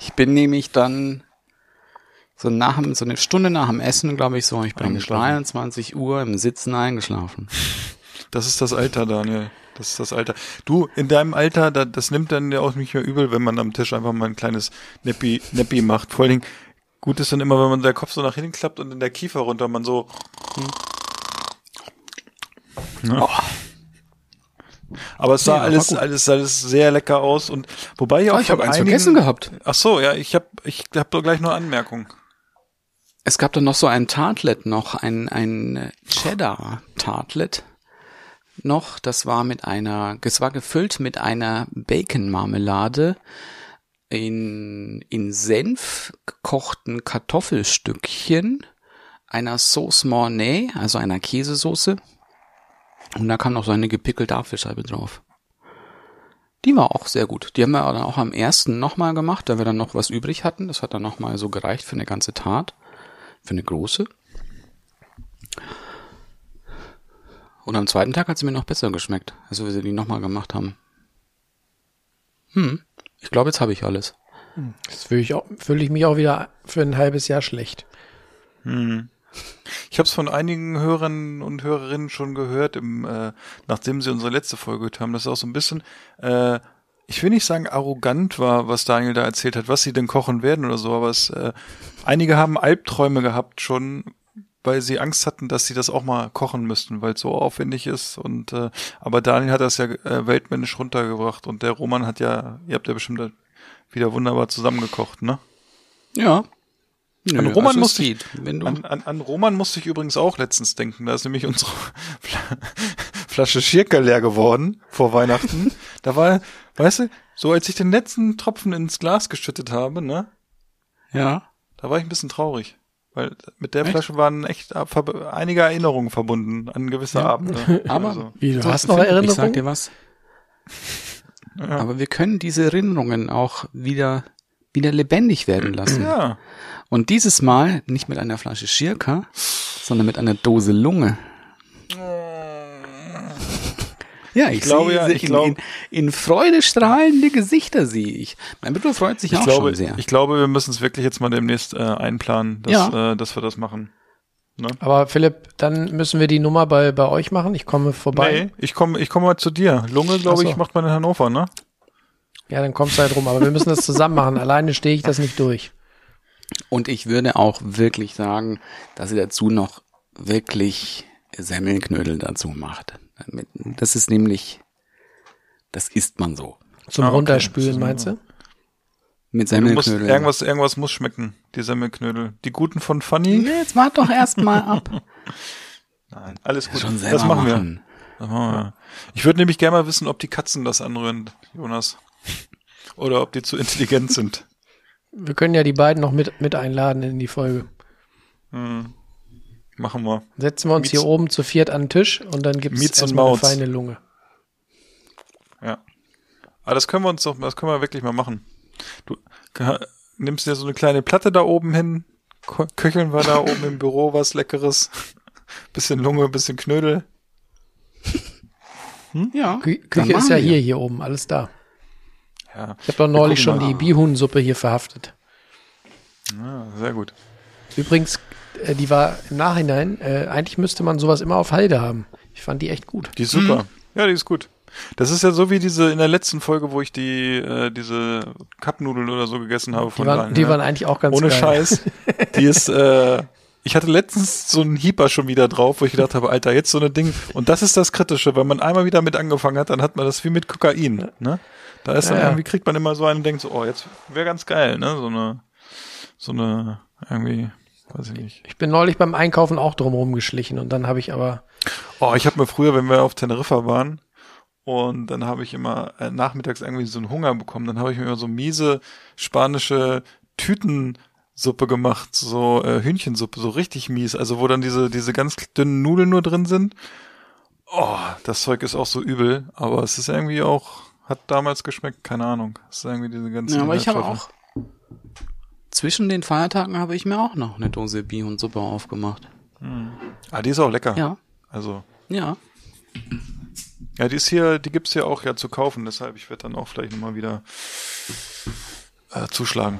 Ich bin nämlich dann so nach dem, so eine Stunde nach dem Essen, glaube ich, so, ich bin um Eingeschlafen. 23 Uhr im Sitzen eingeschlafen. Das ist das Alter, Daniel. Das ist das Alter. Du, in deinem Alter, da, das nimmt dann ja auch nicht mehr übel, wenn man am Tisch einfach mal ein kleines Neppi, Neppi macht. Vor allen Dingen, gut ist dann immer, wenn man der Kopf so nach hinten klappt und in der Kiefer runter man so. Ja. Aber es sah war alles, alles, alles sehr lecker aus und wobei ich auch Oh, ich habe eins einigen- vergessen gehabt. Ach so, ja, ich habe, ich habe doch gleich noch Anmerkungen. Es gab dann noch so ein Tartlet noch, ein, ein Cheddar-Tartlet noch. Das war mit einer, es war gefüllt mit einer Bacon-Marmelade in, in Senf gekochten Kartoffelstückchen, einer Sauce Mornay, also einer Käsesoße. Und da kam noch so eine gepickelte Apfelscheibe drauf. Die war auch sehr gut. Die haben wir dann auch am ersten nochmal gemacht, da wir dann noch was übrig hatten. Das hat dann nochmal so gereicht für eine ganze Tat. Für eine große. Und am zweiten Tag hat sie mir noch besser geschmeckt, als wir sie die nochmal gemacht haben. Hm, ich glaube, jetzt habe ich alles. Jetzt fühle ich, auch- fühle ich mich auch wieder für ein halbes Jahr schlecht. Ich habe es von einigen Hörern und Hörerinnen schon gehört, im, äh, nachdem sie unsere letzte Folge gehört haben, dass es auch so ein bisschen, äh, ich will nicht sagen arrogant war, was Daniel da erzählt hat, was sie denn kochen werden oder so, aber es, äh, einige haben Albträume gehabt schon, weil sie Angst hatten, dass sie das auch mal kochen müssten, weil es so aufwendig ist. Und äh, aber Daniel hat das ja äh, weltmännisch runtergebracht und der Roman hat ja, ihr habt ja bestimmt wieder wunderbar zusammengekocht, ne? Ja. Nö, An Roman also musste ich- An, an, an Roman musste ich übrigens auch letztens denken. Da ist nämlich unsere Fla- Flasche Schirker leer geworden vor Weihnachten. Da war, weißt du, so als ich den letzten Tropfen ins Glas geschüttet habe, ne, ja. da war ich ein bisschen traurig. Weil mit der Echt? Flasche waren echt einige Erinnerungen verbunden an gewisse Ja. Abende. Aber Also, Wie, du So, hast noch Erinnerungen? Ich sag dir was. Aber wir können diese Erinnerungen auch wieder, wieder lebendig werden lassen. ja, Und dieses Mal nicht mit einer Flasche Schirka, sondern mit einer Dose Lunge. Ja, ich, glaube sehe ja, ich in, glaub- in, in Freude strahlende Gesichter sehe ich. Mein Bruder freut sich ich auch glaube, schon sehr. ich glaube, wir müssen es wirklich jetzt mal demnächst äh, einplanen, dass, Ja. äh, dass wir das machen. Aber Philipp, dann müssen wir die Nummer bei, bei euch machen. Ich komme vorbei. Nee, ich komme ich komme mal zu dir. Lunge, glaube so. ich, macht man in Hannover, ne? Ja, dann kommst du halt rum. Aber wir müssen das zusammen machen. Alleine stehe ich das nicht durch. Und ich würde auch wirklich sagen, dass ihr dazu noch wirklich Semmelknödel dazu macht. Das ist nämlich, das isst man so. Zum Ah, okay. Runterspülen, meinst du? Mit Du musst, irgendwas, irgendwas muss schmecken, die Semmelknödel. Die guten von Funny? Nee, Jetzt wart doch erst mal ab. Nein, alles gut. Schon selber das machen wir. machen. Das machen wir. Ich würde nämlich gerne mal wissen, ob die Katzen das anrühren, Jonas. Oder ob die zu intelligent sind. Wir können ja die beiden noch mit, mit einladen in die Folge. Machen wir. Setzen wir uns Mietz- hier oben zu viert an den Tisch und dann und erstmal eine feine Lunge. Ja. Aber das können wir uns doch, das können wir wirklich mal machen. Du nimmst dir so eine kleine Platte da oben hin, köcheln wir da oben im Büro was Leckeres. Bisschen Lunge, bisschen Knödel. Ja. Kü Küche ist ja wir. hier, hier oben, alles da. Ja, Ich habe doch neulich schon mal. die Bihuhnsuppe hier verhaftet. ja sehr gut. Übrigens, die war im Nachhinein, äh, eigentlich müsste man sowas immer auf Halde haben. Ich fand die echt gut. Die ist super. Ja, die ist gut. Das ist ja so wie diese in der letzten Folge, wo ich die äh, diese Cupnudeln oder so gegessen habe Die von waren, Rhein, die ja. waren eigentlich auch ganz Ohne geil. Scheiß. Die ist, äh, ich hatte letztens so einen Hieper schon wieder drauf, wo ich gedacht habe, Alter, jetzt so eine Ding. Und das ist das Kritische, wenn man einmal wieder mit angefangen hat, dann hat man das wie mit Kokain, ne? Da ist dann Ja, ja. irgendwie, kriegt man immer so einen und denkt so, oh, jetzt wäre ganz geil, ne? So eine, so eine, irgendwie, weiß ich nicht. Ich bin neulich beim Einkaufen auch drumherum geschlichen und dann habe ich aber, Oh, ich habe mir früher, wenn wir auf Teneriffa waren, und dann habe ich immer äh, nachmittags irgendwie so einen Hunger bekommen, dann habe ich mir immer so miese spanische Tütensuppe gemacht, so äh, Hühnchensuppe, so richtig mies, also wo dann diese diese ganz dünnen Nudeln nur drin sind. Oh, das Zeug ist auch so übel, aber es ist irgendwie auch hat damals geschmeckt, keine Ahnung. Es ist irgendwie diese ganzen Ja, aber ich habe auch zwischen den Feiertagen habe ich mir auch noch eine Dose Bienensuppe aufgemacht. Ah, die ist auch lecker. Ja, Also ja. Ja, die ist hier, die gibt's hier auch ja zu kaufen, deshalb ich werde dann auch vielleicht nochmal wieder äh, zuschlagen.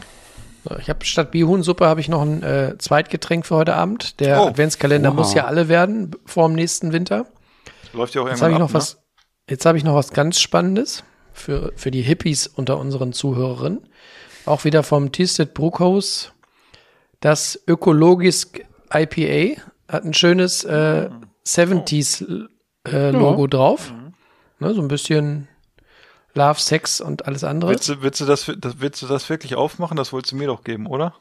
so, ich habe statt Bihuhnsuppe habe ich noch ein äh, Zweitgetränk für heute Abend. Der Oh. Adventskalender Wow. muss ja alle werden vor dem nächsten Winter. Läuft ja auch Jetzt irgendwann habe ich ab, noch was, jetzt habe ich noch was ganz Spannendes für, für die Hippies unter unseren Zuhörerinnen. Auch wieder vom Tisted Bruckhaus. Das Ökologisch IPA hat ein schönes äh, 70s äh, Logo drauf. Ne, so ein bisschen Love, Sex und alles andere. Willst du, willst, du das, das, willst du das wirklich aufmachen? Das wolltest du mir doch geben, oder?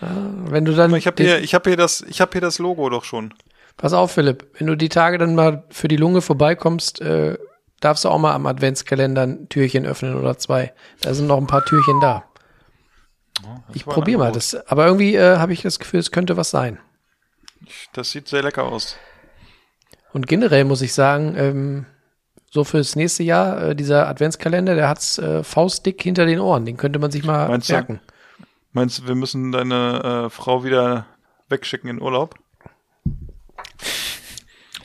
Wenn du dann, Ich habe hier, ich habe hier das, ich habe hier das Logo doch schon. pass auf, Philipp, wenn du die Tage dann mal für die Lunge vorbeikommst, äh, darfst du auch mal am Adventskalender ein Türchen öffnen oder zwei. Da sind noch ein paar Türchen da. Ich war ein probiere mal das. Aber irgendwie äh, habe ich das Gefühl, es könnte was sein. Das sieht sehr lecker aus. Und generell muss ich sagen, ähm, so fürs nächste Jahr, äh, dieser Adventskalender, der hat's äh, faustdick hinter den Ohren. Den könnte man sich mal Meinst du? merken. Meinst du, wir müssen deine äh, Frau wieder wegschicken in Urlaub?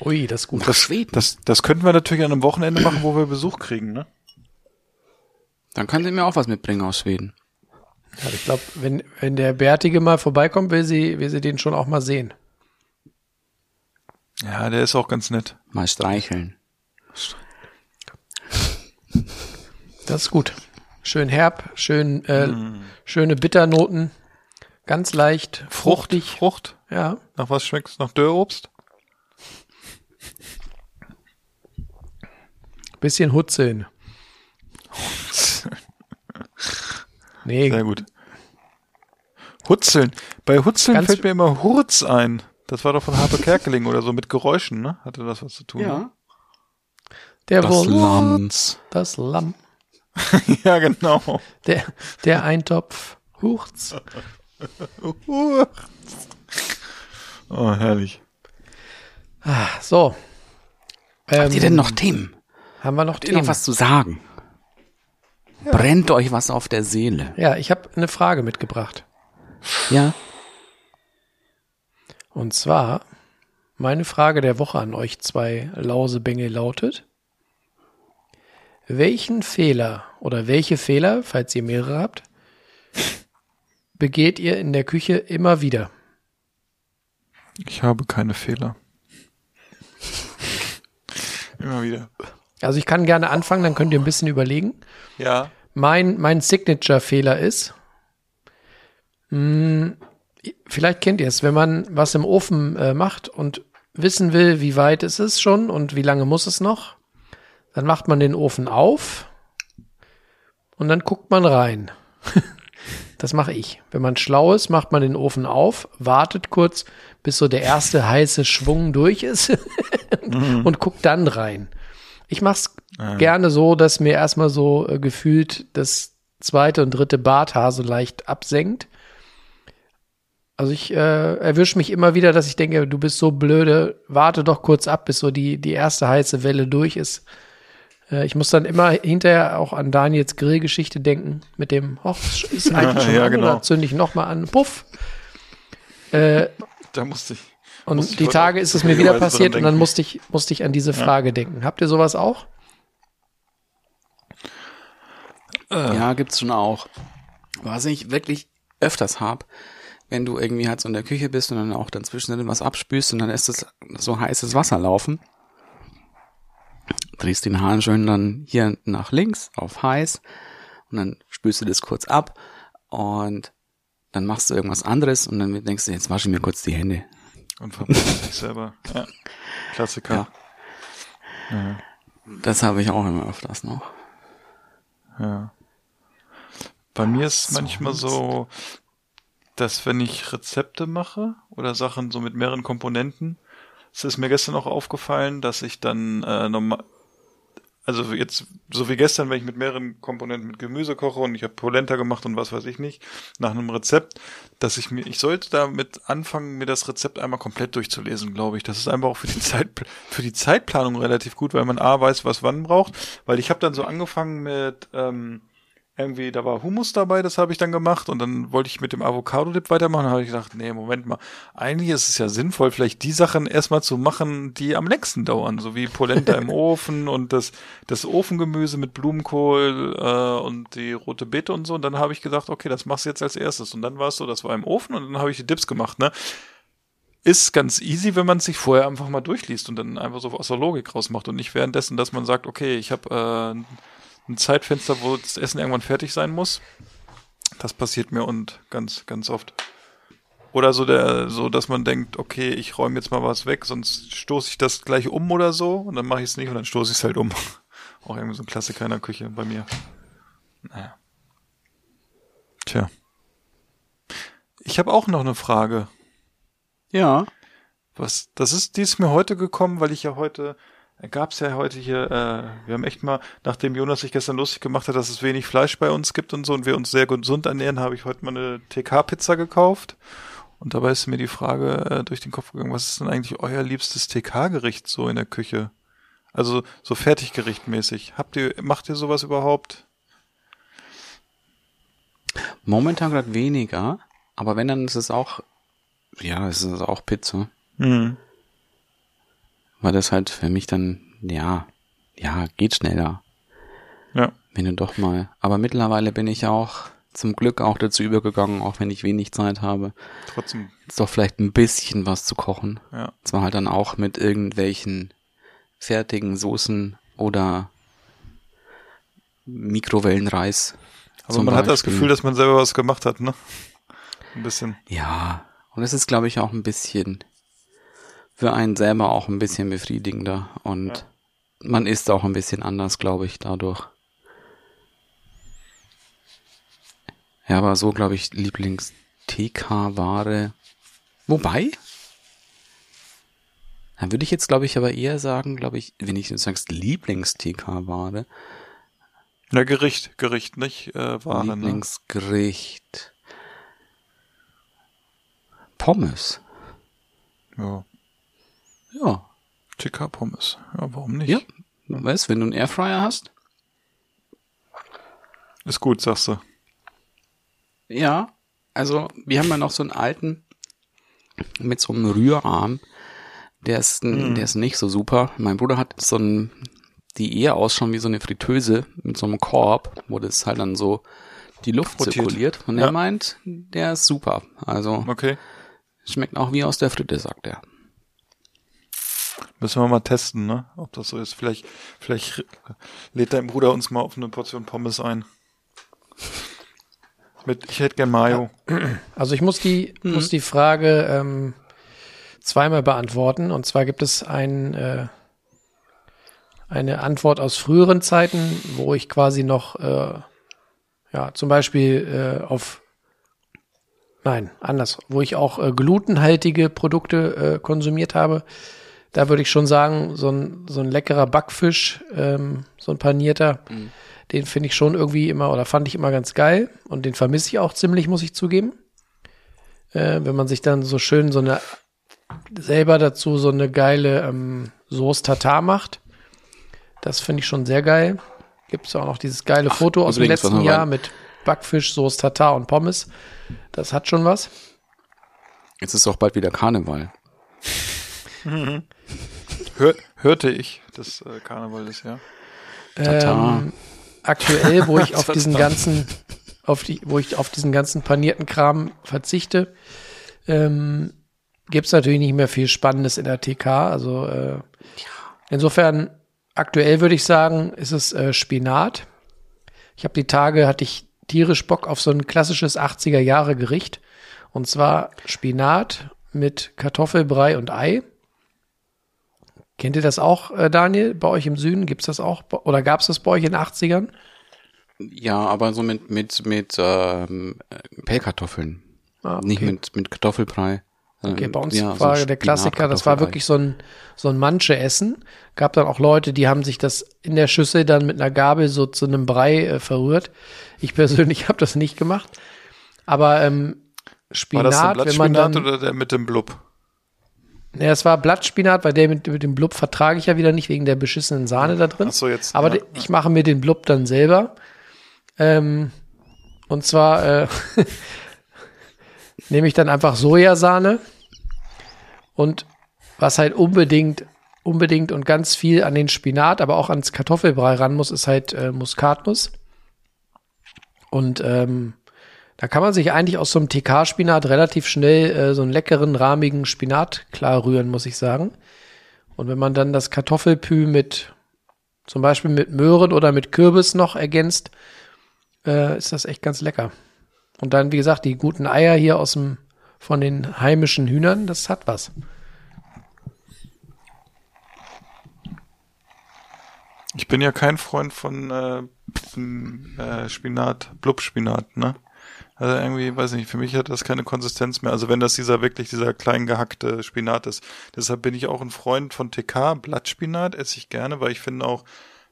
Ui, das ist gut. Nach Schweden. Das, das könnten wir natürlich an einem Wochenende machen, wo wir Besuch kriegen, ne? Dann kann sie mir auch was mitbringen aus Schweden. Ja, ich glaube, wenn, wenn der Bärtige mal vorbeikommt, will sie, will sie den schon auch mal sehen. Ja, der ist auch ganz nett. Mal streicheln. Das ist gut. Schön herb, schön, äh, Mm. schöne Bitternoten. Ganz leicht, Frucht, fruchtig. Frucht. Ja. Nach was schmeckt's? Nach Dörrobst? Bisschen Hutzeln. Nee, Sehr gut. Hutzeln. Bei Hutzeln Ganz- fällt mir immer Hurz ein. Das war doch von Harpe Kerkeling oder so mit Geräuschen, ne? Hatte das was zu tun? Ne? der Das Lamms. das Lamm, ja, genau. der, der Eintopf, Hurz. Hurz. Oh, herrlich. So. Ähm, Habt ihr denn noch Themen? Haben wir noch Habt ihr noch was zu sagen? Brennt euch was auf der Seele? Ja, ich habe eine Frage mitgebracht. Ja. Und zwar, meine Frage der Woche an euch zwei Lausebänge lautet, welchen Fehler oder welche Fehler, falls ihr mehrere habt, begeht ihr in der Küche immer wieder? Ich habe keine Fehler. Immer wieder. Also ich kann gerne anfangen, dann könnt ihr ein bisschen überlegen. Ja. Mein, mein Signature-Fehler ist, mh, vielleicht kennt ihr es, wenn man was im Ofen äh, macht und wissen will, wie weit ist es schon und wie lange muss es noch, dann macht man den Ofen auf und dann guckt man rein. Das mache ich. Wenn man schlau ist, macht man den Ofen auf, wartet kurz, bis so der erste heiße Schwung durch ist und, und guckt dann rein. Ich mache es gerne so, dass mir erstmal so äh, gefühlt das zweite und dritte Barthaar so leicht absenkt. Also ich äh, erwische mich immer wieder, dass ich denke, du bist so blöde, warte doch kurz ab, bis so die, die erste heiße Welle durch ist. Äh, ich muss dann immer hinterher auch an Daniels Grillgeschichte denken, mit dem, ach, ist eigentlich schon Ja, an, genau. oder zünde ich nochmal an, puff. Äh, Da musste ich. Und die Tage ist es mir wieder passiert und dann musste ich, musste ich an diese Frage denken. Habt ihr sowas auch? Ja, gibt's schon auch. Was ich wirklich öfters hab, wenn du irgendwie halt so in der Küche bist und dann auch dann zwischendrin was abspülst und dann ist es so heißes Wasser laufen. Drehst den Hahn schön dann hier nach links auf heiß und dann spülst du das kurz ab und dann machst du irgendwas anderes und dann denkst du, jetzt wasche ich mir kurz die Hände. Und sich selber. Ja. Klassiker. Das habe ich auch immer öfters noch. Ja. Bei mir ist manchmal so, dass wenn ich Rezepte mache oder Sachen so mit mehreren Komponenten, es ist mir gestern auch aufgefallen, dass ich dann äh, normal, also jetzt so wie gestern, wenn ich mit mehreren Komponenten mit Gemüse koche und ich habe Polenta gemacht und was weiß ich nicht, nach einem Rezept, dass ich mir, ich sollte damit anfangen, mir das Rezept einmal komplett durchzulesen, glaube ich. Das ist einfach auch für die Zeit, für die Zeitplanung relativ gut, weil man A weiß, was wann braucht. Weil ich habe dann so angefangen mit ähm, irgendwie, da war Hummus dabei, das habe ich dann gemacht und dann wollte ich mit dem Avocado-Dip weitermachen. Da habe ich gedacht, nee, Moment mal, eigentlich ist es ja sinnvoll, vielleicht die Sachen erstmal zu machen, die am längsten dauern, so wie Polenta im Ofen und das, das Ofengemüse mit Blumenkohl äh, und die rote Beete und so. Und dann habe ich gedacht, okay, das machst du jetzt als erstes. Und dann war es so, das war im Ofen und dann habe ich die Dips gemacht, ne? Ist ganz easy, wenn man es sich vorher einfach mal durchliest und dann einfach so aus der Logik rausmacht und nicht währenddessen, dass man sagt, okay, ich habe äh, ein Zeitfenster, wo das Essen irgendwann fertig sein muss. Das passiert mir und ganz, ganz oft. Oder so der, so dass man denkt, okay, ich räume jetzt mal was weg, sonst stoße ich das gleich um oder so und dann mache ich es nicht und dann stoße ich es halt um. Auch irgendwie so ein Klassiker in der Küche bei mir. Naja. Tja. Ich habe auch noch eine Frage. Ja. Was, das ist, die ist mir heute gekommen, weil ich ja heute, gab es ja heute hier, äh, wir haben echt mal, nachdem Jonas sich gestern lustig gemacht hat, dass es wenig Fleisch bei uns gibt und so und wir uns sehr gesund ernähren, habe ich heute mal eine TK-Pizza gekauft. Und dabei ist mir die Frage äh, durch den Kopf gegangen, was ist denn eigentlich euer liebstes TK-Gericht so in der Küche? Also so Fertiggerichtmäßig. Habt ihr, macht ihr sowas überhaupt? Momentan gerade weniger, aber wenn, dann ist es auch, ja, es ist auch Pizza. Hm. Weil das halt für mich dann, ja, ja, geht schneller. Ja. Wenn du doch mal. Aber mittlerweile bin ich auch zum Glück auch dazu übergegangen, auch wenn ich wenig Zeit habe, Trotzdem, jetzt doch vielleicht ein bisschen was zu kochen. ja. Zwar halt dann auch mit irgendwelchen fertigen Soßen oder Mikrowellenreis. Aber man hat das Beispiel. Gefühl, dass man selber was gemacht hat, ne? Ein bisschen. Ja, und es ist, glaube ich, auch ein bisschen für einen selber auch ein bisschen befriedigender und man isst auch ein bisschen anders, glaube ich, dadurch. Ja, aber so, glaube ich, Lieblings-TK-Ware. Wobei, dann würde ich jetzt, glaube ich, aber eher sagen, glaube ich, wenn ich jetzt sagst Lieblings-TK-Ware, Ja, Gericht, Gericht, nicht äh, Ware, ne? Lieblingsgericht. Pommes. Ja. Ja. TK-Pommes. Ja, warum nicht? Ja. Weißt, wenn du einen Airfryer hast? Ist gut, sagst du. Ja. Also, wir haben ja noch so einen alten mit so einem Rührarm. Der ist, n- der ist nicht so super. Mein Bruder hat so einen, die eher ausschauen wie so eine Fritteuse mit so einem Korb, wo das halt dann so die Luft Rotiert. zirkuliert. Und Ja. er meint, der ist super. Also, Okay. schmeckt auch wie aus der Fritte, sagt er. Müssen wir mal testen, ne? Ob das so ist. Vielleicht, vielleicht lädt dein Bruder uns mal auf eine Portion Pommes ein. Mit, ich hätte gern Mayo. Also ich muss die, muss die Frage ähm, zweimal beantworten. Und zwar gibt es ein, äh, eine Antwort aus früheren Zeiten, wo ich quasi noch, äh, ja, zum Beispiel äh, auf nein, anders, wo ich auch äh, glutenhaltige Produkte äh, konsumiert habe, da würde ich schon sagen, so ein, so ein leckerer Backfisch, ähm, so ein panierter, den finde ich schon irgendwie immer oder fand ich immer ganz geil und den vermisse ich auch ziemlich, muss ich zugeben. Äh, wenn man sich dann so schön so eine selber dazu so eine geile ähm, Sauce Tartar macht. Das finde ich schon sehr geil. Gibt es auch noch dieses geile Foto aus dem letzten Jahr mit Backfisch, Sauce Tartar und Pommes. Das hat schon was. Jetzt ist auch bald wieder Karneval. Hör, hörte ich, dass äh, Karneval ist, ja. Tatar. Ähm, aktuell, wo ich auf diesen ganzen, auf die, wo ich auf diesen ganzen panierten Kram verzichte, ähm, gibt es natürlich nicht mehr viel Spannendes in der TK. Also äh, insofern aktuell würde ich sagen, ist es äh, Spinat. Ich habe die Tage hatte ich tierisch Bock auf so ein klassisches 80er Jahre Gericht und zwar Spinat mit Kartoffelbrei und Ei. Kennt ihr das auch, äh, Daniel? Bei euch im Süden gibt's das auch? Oder gab's das bei euch in den 80ern? Ja, aber so mit, mit, mit ähm, äh, Pellkartoffeln. Ah, okay. Nicht mit, mit Kartoffelbrei. Okay, bei uns ja, so war der Klassiker, das war wirklich so ein, so ein Manche-Essen. Gab dann auch Leute, die haben sich das in der Schüssel dann mit einer Gabel so zu einem Brei äh, verrührt. Ich persönlich habe das nicht gemacht. Aber ähm, War Spinat, das der wenn man Blattspinat dann, oder der mit dem Blub? Ja, es war Blattspinat, weil der mit, mit dem Blub vertrage ich ja wieder nicht wegen der beschissenen Sahne da drin. Ach so, jetzt, Aber ja, ich mache mir den Blub dann selber. Ähm, und zwar äh, nehme ich dann einfach Sojasahne und was halt unbedingt, unbedingt und ganz viel an den Spinat, aber auch ans Kartoffelbrei ran muss, ist halt äh, Muskatnuss. Und ähm, da kann man sich eigentlich aus so einem TK-Spinat relativ schnell äh, so einen leckeren, rahmigen Spinat klar rühren, muss ich sagen. Und wenn man dann das Kartoffelpü mit zum Beispiel mit Möhren oder mit Kürbis noch ergänzt, äh, ist das echt ganz lecker. Und dann, wie gesagt, die guten Eier hier aus dem, von den heimischen Hühnern, das hat was. Ich bin ja kein Freund von äh, äh, Spinat, Blubspinat, ne? Also irgendwie, weiß nicht, für mich hat das keine Konsistenz mehr. Also wenn das dieser wirklich dieser klein gehackte Spinat ist. Deshalb bin ich auch ein Freund von TK. Blattspinat esse ich gerne, weil ich finde auch,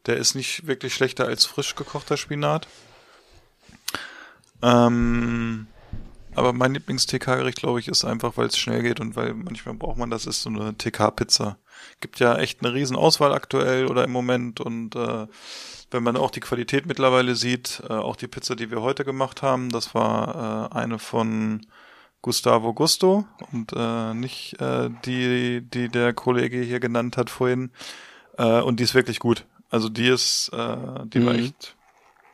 der ist nicht wirklich schlechter als frisch gekochter Spinat. Ähm, aber mein Lieblings-TK-Gericht, glaube ich, ist einfach, weil es schnell geht und weil manchmal braucht man das, ist so eine TK-Pizza. Gibt ja echt eine riesen Auswahl aktuell oder im Moment und äh, wenn man auch die Qualität mittlerweile sieht, äh, auch die Pizza, die wir heute gemacht haben, das war äh, eine von Gustavo Gusto und äh, nicht äh, die, die der Kollege hier genannt hat vorhin. Äh, und die ist wirklich gut. Also die ist, äh, die war Mhm. echt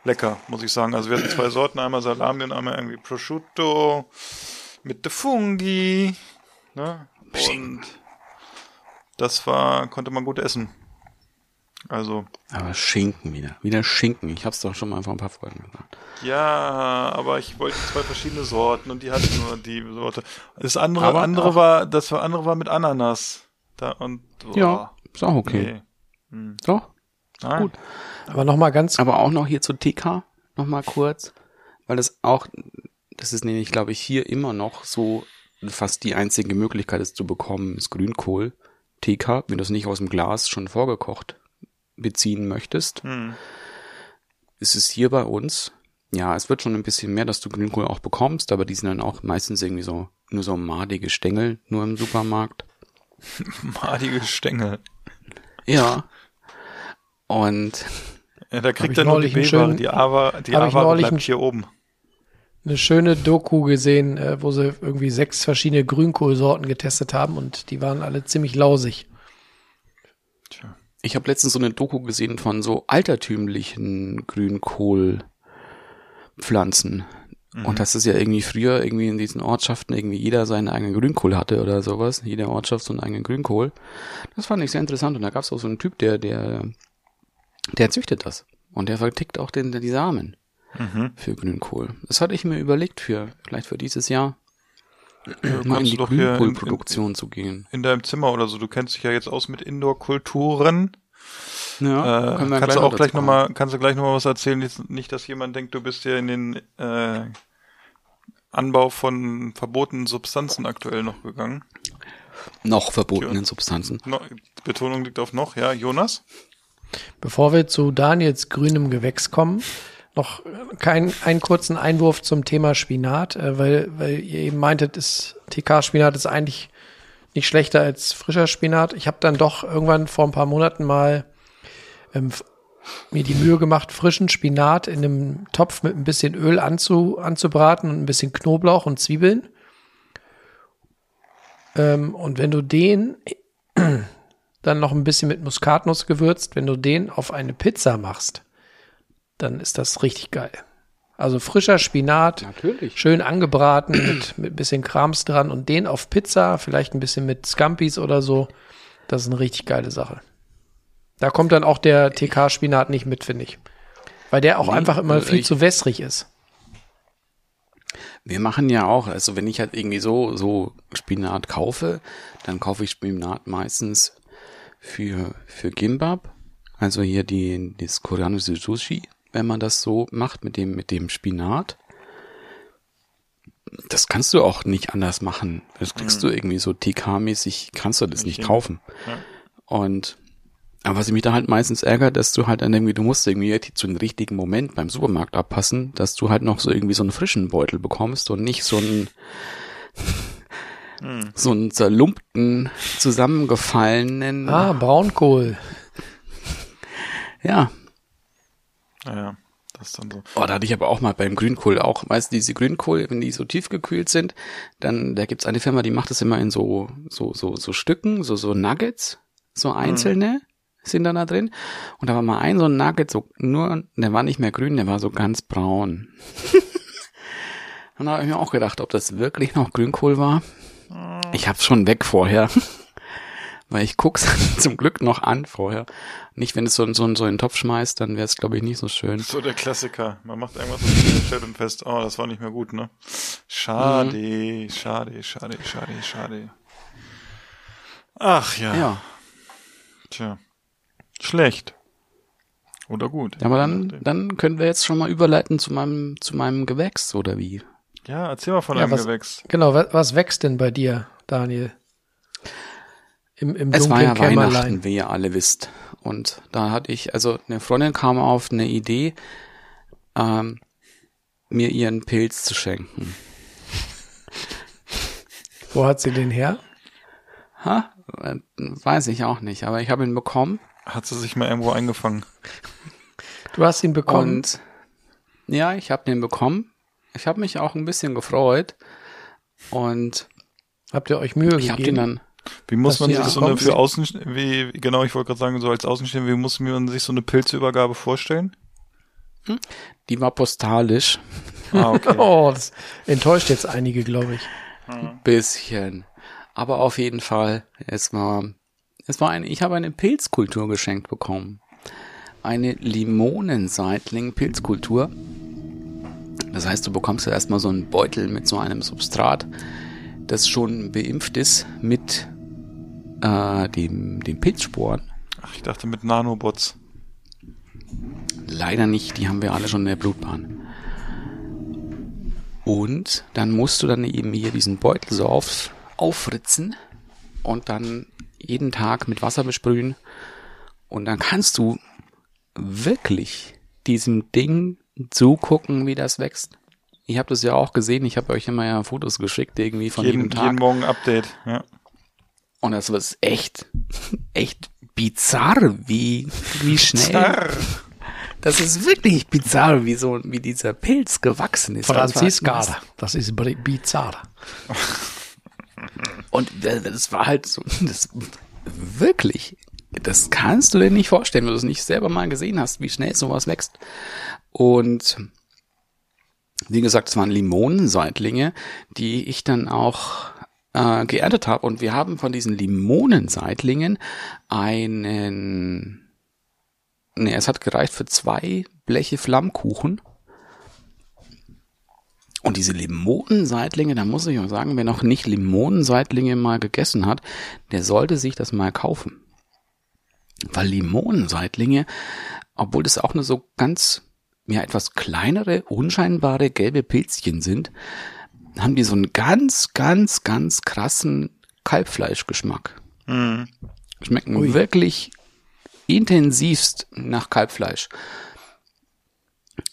lecker, muss ich sagen. Also wir hatten zwei Sorten, einmal Salami und einmal irgendwie Prosciutto mit de Fungi. Ne? Und das war, konnte man gut essen. Also, Aber Schinken wieder. Wieder Schinken. Ich hab's doch schon mal vor ein paar Folgen gesagt. ja, aber ich wollte zwei verschiedene Sorten und die hatten nur die Sorte. Das andere, Aber andere war, das war, andere war mit Ananas. Da und, boah, Ja, ist auch okay. Nee. Doch. Nein. gut. Aber noch mal ganz, Aber auch noch hier zu TK, noch mal kurz, weil das auch, das ist nämlich, glaube ich, hier immer noch so fast die einzige Möglichkeit, es zu bekommen, ist Grünkohl. TK, wenn du es nicht aus dem Glas schon vorgekocht beziehen möchtest, Hm. ist es hier bei uns, ja, es wird schon ein bisschen mehr, dass du Grünkohl auch bekommst, aber die sind dann auch meistens irgendwie so, nur so madige Stängel, nur im Supermarkt. Madige Stängel. Ja. Und Ja, da kriegt er nur die B-Ware, die A-Ware, die neulich bleibt hier oben. Eine schöne Doku gesehen, äh, wo sie irgendwie sechs verschiedene Grünkohlsorten getestet haben und die waren alle ziemlich lausig. Tja. Ich habe letztens so eine Doku gesehen von so altertümlichen Grünkohlpflanzen. Und das ist ja irgendwie früher irgendwie in diesen Ortschaften irgendwie jeder seinen eigenen Grünkohl hatte oder sowas. Jede Ortschaft so einen eigenen Grünkohl. Das fand ich sehr interessant. Und da gab es auch so einen Typ, der, der, der züchtet das. Und der vertickt auch den, die Samen Mhm. für Grünkohl. Das hatte ich mir überlegt für, vielleicht für dieses Jahr, mal in die du doch hier in- Grünkohlproduktion zu gehen. In deinem Zimmer oder so, du kennst dich ja jetzt aus mit Indoor-Kulturen. Ja, Äh, können wir kannst du auch gleich nochmal, kannst du gleich noch mal was erzählen? Nicht, nicht, dass jemand denkt, du bist ja in den äh, Anbau von verbotenen Substanzen aktuell noch gegangen. Noch verbotenen Substanzen. No, Betonung liegt auf noch, ja. Jonas? Bevor wir zu Daniels grünem Gewächs kommen, noch kein, einen kurzen Einwurf zum Thema Spinat, äh, weil, weil ihr eben meintet, TK-Spinat ist eigentlich nicht schlechter als frischer Spinat. Ich habe dann doch irgendwann vor ein paar Monaten mal ähm, mir die Mühe gemacht, frischen Spinat in einem Topf mit ein bisschen Öl anzu, anzubraten und ein bisschen Knoblauch und Zwiebeln. Ähm, und wenn du den dann noch ein bisschen mit Muskatnuss gewürzt, wenn du den auf eine Pizza machst, dann ist das richtig geil. Also frischer Spinat, Natürlich. schön angebraten mit, mit ein bisschen Krams dran und den auf Pizza, vielleicht ein bisschen mit Scampis oder so. Das ist eine richtig geile Sache. Da kommt dann auch der TK-Spinat nicht mit, finde ich. Weil der auch Nee, einfach immer also viel ich- zu wässrig ist. Wir machen ja auch, also wenn ich halt irgendwie so, so Spinat kaufe, dann kaufe ich Spinat meistens für, für Gimbab. Also hier die, das koreanische Sushi, wenn man das so macht mit dem, mit dem Spinat. Das kannst du auch nicht anders machen. Das kriegst du irgendwie so TK-mäßig, kannst du das nicht hin. kaufen. Und aber was mich da halt meistens ärgert, dass du halt dann irgendwie, du musst irgendwie zu einem richtigen Moment beim Supermarkt abpassen, dass du halt noch so irgendwie so einen frischen Beutel bekommst und nicht so einen, so einen zerlumpten, zusammengefallenen, Ah, Braunkohl. ja. Naja, das ist dann so. Oh, da hatte ich aber auch mal beim Grünkohl auch, weißt du, diese Grünkohl, wenn die so tiefgekühlt sind, dann, da gibt's eine Firma, die macht das immer in so, so, so, so Stücken, so, so Nuggets, so einzelne sind dann da drin. Und da war mal ein so ein Nugget, so nur, der war nicht mehr grün, der war so ganz braun. Und da habe ich mir auch gedacht, ob das wirklich noch Grünkohl war. Ich hab's schon weg vorher. Weil ich guck's zum Glück noch an vorher. Nicht, wenn es so, so, so in den Topf schmeißt, dann wäre es, glaube ich, nicht so schön. So der Klassiker. Man macht irgendwas und stellt und fest, oh, das war nicht mehr gut, ne? Schade, schade, schade, schade, schade. Ach ja. Ja. Tja. Schlecht. Oder gut. Aber Je dann, dann können wir jetzt schon mal überleiten zu meinem, zu meinem Gewächs, oder wie? Ja, erzähl mal von Ja, deinem was- Gewächs. Genau, was, was wächst denn bei dir, Daniel? Im, im Es war ja Weihnachten, Kämmerlein. wie ihr alle wisst. Und da hatte ich, also eine Freundin kam auf eine Idee, ähm, mir ihren Pilz zu schenken. Wo hat sie den her? Ha? Weiß ich auch nicht, aber ich habe ihn bekommen. Hat sie sich mal irgendwo eingefangen? Du hast ihn bekommen. Und ja, ich habe den bekommen. Ich habe mich auch ein bisschen gefreut. Und Habt ihr euch Mühe ich habe den gegeben? dann, Wie muss man sich so eine für Außen, wie, genau, ich wollte gerade sagen, so als Außenstehender, wie muss man sich so eine Pilzübergabe vorstellen? die war postalisch. Ah, okay. Oh, das enttäuscht jetzt einige, glaube ich. Bisschen. Aber auf jeden Fall, es war, es war eine, ich habe eine Pilzkultur geschenkt bekommen. Eine Limonenseitling-Pilzkultur. Das heißt, du bekommst ja erstmal so einen Beutel mit so einem Substrat, das schon beimpft ist mit äh, dem, dem Pilzsporen. Ach, ich dachte mit Nanobots. Leider nicht, die haben wir alle schon in der Blutbahn. Und dann musst du dann eben hier diesen Beutel so auf, aufritzen und dann jeden Tag mit Wasser besprühen. Und dann kannst du wirklich diesem Ding zugucken, wie das wächst. Ihr habt es ja auch gesehen, ich habe euch immer ja Fotos geschickt, irgendwie von jeden, jedem Tag. jeden Morgen Update, ja. Und das ist echt, echt bizarr, wie, wie schnell. Zarr. Das ist wirklich bizarr, wie so, wie dieser Pilz gewachsen ist. Franziska, das ist bizarr. Und das war halt so, das, wirklich, das kannst du dir nicht vorstellen, wenn du es nicht selber mal gesehen hast, wie schnell sowas wächst. Und, wie gesagt, es waren Limonenseitlinge, die ich dann auch äh, geerntet habe. Und wir haben von diesen Limonenseitlingen einen, nee, es hat gereicht für zwei Bleche Flammkuchen. Und diese Limonenseitlinge, da muss ich auch sagen, wer noch nicht Limonenseitlinge mal gegessen hat, der sollte sich das mal kaufen. Weil Limonenseitlinge, obwohl das auch nur so ganz, ja, etwas kleinere, unscheinbare gelbe Pilzchen sind, haben die so einen ganz, ganz, ganz krassen Kalbfleischgeschmack. Schmecken wirklich intensivst nach Kalbfleisch.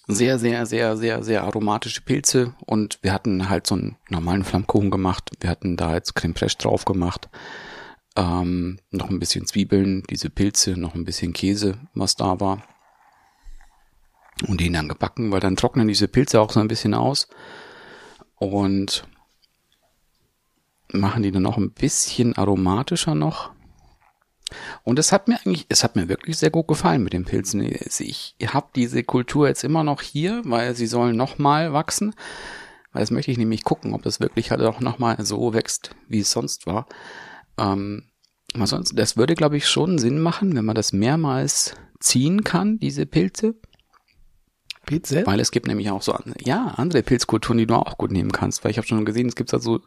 Sehr, sehr, sehr, sehr, sehr aromatische Pilze und wir hatten halt so einen normalen Flammkuchen gemacht. Wir hatten da jetzt Creme Fraiche drauf gemacht. Ähm, noch ein bisschen Zwiebeln, diese Pilze, noch ein bisschen Käse, was da war. Und den dann gebacken, weil dann trocknen diese Pilze auch so ein bisschen aus. Und machen die dann noch ein bisschen aromatischer noch. Und es hat mir eigentlich, es hat mir wirklich sehr gut gefallen mit den Pilzen. Ich habe diese Kultur jetzt immer noch hier, weil sie sollen noch mal wachsen. Weil das möchte ich nämlich gucken, ob das wirklich halt auch noch mal so wächst, wie es sonst war. Ähm, sonst, das würde, glaube ich, schon Sinn machen, wenn man das mehrmals ziehen kann, diese Pilze. Pilze? Weil es gibt nämlich auch so ja, andere Pilzkulturen, die du auch gut nehmen kannst. Weil ich habe schon gesehen, es gibt da so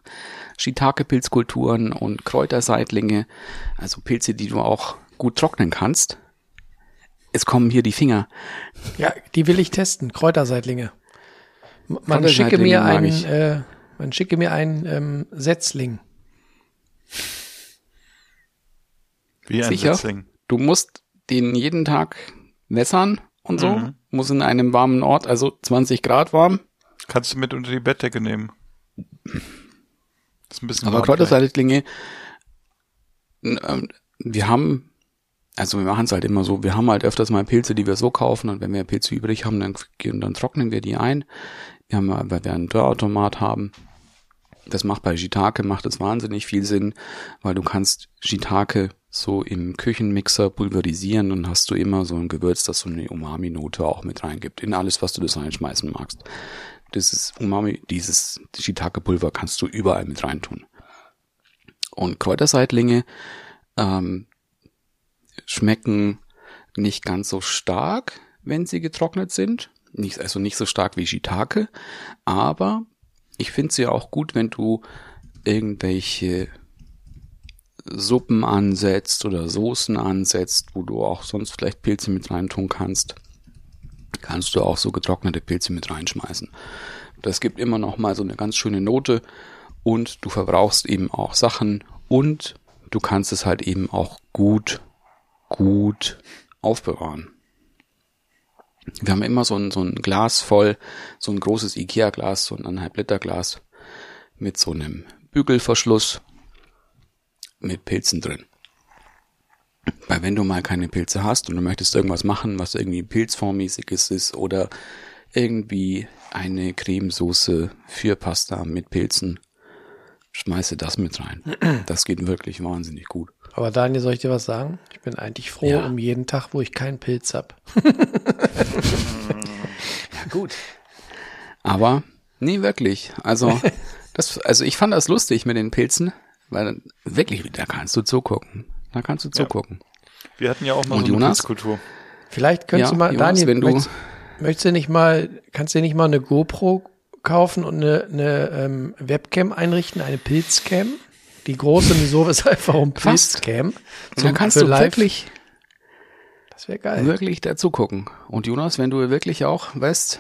Shiitake-Pilzkulturen und Kräuterseitlinge, also Pilze, die du auch gut trocknen kannst. Es kommen hier die Finger. Ja, die will ich testen. Kräuterseitlinge. Man Kräuterseitlinge schicke mir einen, äh, man schicke mir einen ähm, Setzling. Wie ein Sicher? Setzling. Du musst den jeden Tag wässern und so. Muss in einem warmen Ort, also 20 Grad warm. Kannst du mit unter die Bettdecke nehmen. ist ein bisschen Aber n- ähm, wir haben, also wir machen es halt immer so, wir haben halt öfters mal Pilze, die wir so kaufen und wenn wir Pilze übrig haben, dann, dann trocknen wir die ein. Wir haben, weil wir einen Dörrautomat haben. Das macht bei Shiitake, macht es wahnsinnig viel Sinn, weil du kannst Shiitake so im Küchenmixer pulverisieren und hast du immer so ein Gewürz, das so eine Umami-Note auch mit reingibt, in alles, was du das reinschmeißen magst. Dieses Umami, dieses Shiitake-Pulver kannst du überall mit reintun. Und Kräuterseitlinge ähm, schmecken nicht ganz so stark, wenn sie getrocknet sind. Nicht, also nicht so stark wie Shiitake, aber ich finde sie auch gut, wenn du irgendwelche Suppen ansetzt oder Soßen ansetzt, wo du auch sonst vielleicht Pilze mit reintun kannst, kannst du auch so getrocknete Pilze mit reinschmeißen. Das gibt immer noch mal so eine ganz schöne Note und du verbrauchst eben auch Sachen und du kannst es halt eben auch gut, gut aufbewahren. Wir haben immer so ein, so ein Glas voll, so ein großes Ikea-Glas, so ein anderthalb Liter Glas mit so einem Bügelverschluss mit Pilzen drin. Weil wenn du mal keine Pilze hast und du möchtest irgendwas machen, was irgendwie pilzformmäßiges ist oder irgendwie eine Cremesoße für Pasta mit Pilzen, schmeiße das mit rein. Das geht wirklich wahnsinnig gut. Aber Daniel, soll ich dir was sagen? Ich bin eigentlich froh Ja. um jeden Tag, wo ich keinen Pilz hab. Ja, gut. Aber, nee, wirklich. Also, das, also ich fand das lustig mit den Pilzen, weil wirklich, da kannst du zugucken. Da kannst du zugucken. Wir hatten ja auch mal Und so eine Jonas? Pilzkultur. Vielleicht könntest Ja, du mal, Jonas, Daniel, wenn du- möchtest, möchtest du nicht mal, kannst du dir nicht mal eine GoPro kaufen und eine, eine ähm, Webcam einrichten, eine Pilzcam? Die große, wieso, weshalb, warum Fast. Pilzcam? Und dann kannst du live. wirklich, Das wäre geil. wirklich dazu gucken. Und Jonas, wenn du wirklich auch weißt,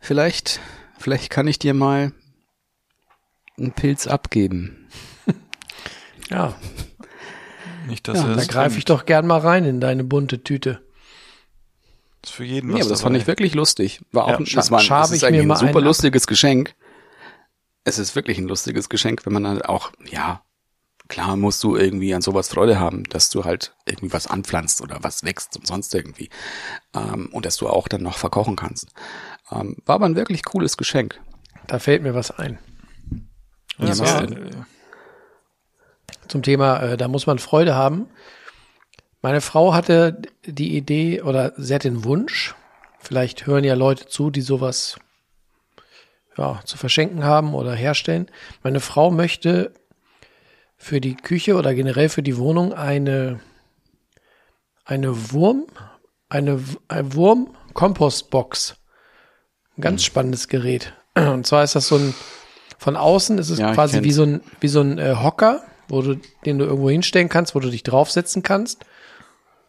vielleicht, vielleicht kann ich dir mal einen Pilz abgeben. Ja, Nicht, dass Ja, da greife ich doch gern mal rein in deine bunte Tüte. Ist für jeden Nee, was aber das dabei. fand ich wirklich lustig. War auch, Ja, ein- das war, das ist eigentlich ein super einen ab. lustiges Geschenk. Es ist wirklich ein lustiges Geschenk, wenn man dann auch, ja, klar musst du irgendwie an sowas Freude haben, dass du halt irgendwie was anpflanzt oder was wächst und sonst irgendwie. Ähm, und dass du auch dann noch verkochen kannst. Ähm, war aber ein wirklich cooles Geschenk. Da fällt mir was ein. Ja, äh, Zum Thema, äh, da muss man Freude haben. Meine Frau hatte die Idee oder sie hat den Wunsch, vielleicht hören ja Leute zu, die sowas ja, zu verschenken haben oder herstellen. Meine Frau möchte für die Küche oder generell für die Wohnung eine, eine Wurm, eine, eine Wurm-Kompostbox. Ein ganz spannendes Gerät. Und zwar ist das so ein, von außen ist es Ja, quasi wie so ein, wie so ein äh, Hocker, wo du, den du irgendwo hinstellen kannst, wo du dich draufsetzen kannst.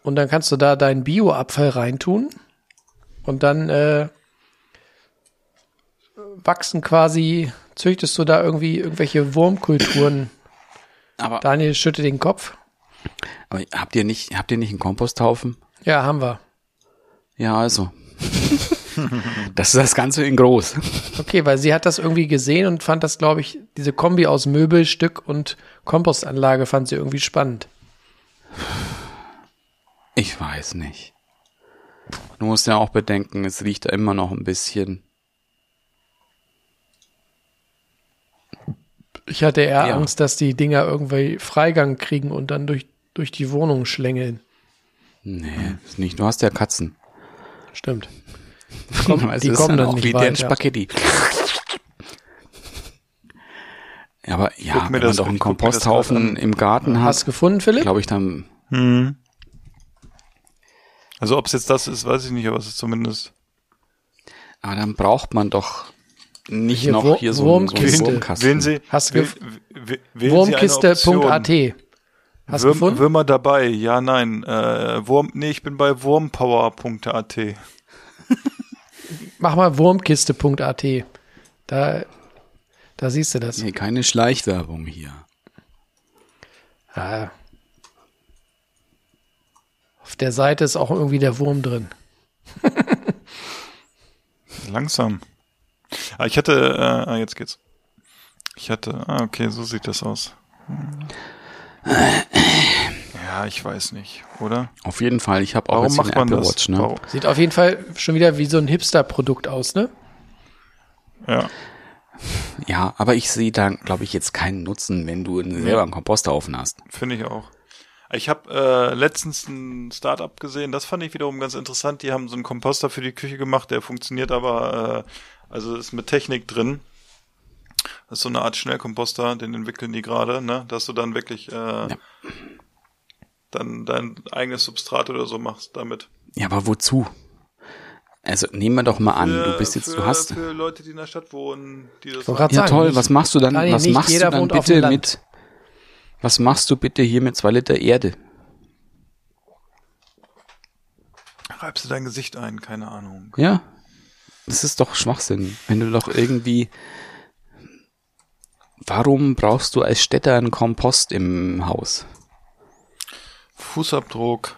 Und dann kannst du da deinen Bioabfall reintun. Und dann äh, wachsen quasi züchtest du da irgendwie irgendwelche Wurmkulturen? Aber, Daniel schüttet den Kopf. aber habt ihr nicht, habt ihr nicht einen Komposthaufen? Ja, haben wir. Ja, also. Das ist das Ganze in groß. Okay, weil sie hat das irgendwie gesehen und fand das, glaube ich, diese Kombi aus Möbelstück und Kompostanlage fand sie irgendwie spannend. Ich weiß nicht. Du musst ja auch bedenken, es riecht da immer noch ein bisschen. Ich hatte eher Ja. Angst, dass die Dinger irgendwie Freigang kriegen und dann durch, durch die Wohnung schlängeln. Nee, ist nicht. Du hast ja Katzen. Stimmt. Komm, die kommen dann nicht wie weit, deren. Spaghetti. Ja, aber ja, Guck wenn man doch einen Komposthaufen im Garten Hast hat, gefunden, Philipp? glaube ich dann, Hm. Also ob es jetzt das ist, weiß ich nicht, aber es ist zumindest. aber dann braucht man doch nicht Hier, noch Wur- hier so, einen- so einen Wurmkiste. Wurmkasten. Wählen Sie, Hast wählen Option. Wurmkiste.at. Hast du Würm, gefunden? Würmer dabei, ja, nein. Äh, Wurm, nee, ich bin bei wurmpower.at. Mach mal Wurmkiste.at. Da, da siehst du das. Nee, keine Schleichwerbung hier. Ah. Auf der Seite ist auch irgendwie der Wurm drin. Langsam. Ah, ich hatte, äh, ah, jetzt geht's. Ich hatte, ah, okay, so sieht das aus. Hm. Ja, ich weiß nicht, oder? Auf jeden Fall, ich habe auch Warum jetzt macht eine man Apple das? Watch, ne? Warum? Sieht auf jeden Fall schon wieder wie so ein Hipster-Produkt aus, ne? Ja. Ja, aber ich sehe da, glaube ich, jetzt keinen Nutzen, wenn du selber einen Komposthaufen hast. Finde ich auch. Ich habe äh, letztens ein Startup gesehen, das fand ich wiederum ganz interessant. Die haben so einen Komposter für die Küche gemacht, der funktioniert aber, äh, also ist mit Technik drin. Das ist so eine Art Schnellkomposter, den entwickeln die gerade, ne? Dass du dann wirklich äh, dann dein eigenes Substrat oder so machst damit. Ja, aber wozu? Also nehmen wir doch mal an, Für- du bist jetzt, für, du hast. für Leute, die in der Stadt wohnen, die das Ich wollte grad Ja sagen, toll, was machst du dann? Was machst du dann bitte mit? Was machst du bitte hier mit zwei Liter Erde? reibst du dein Gesicht ein, keine Ahnung. Ja, das ist doch Schwachsinn. Wenn du doch irgendwie, warum brauchst du als Städter einen Kompost im Haus? Fußabdruck.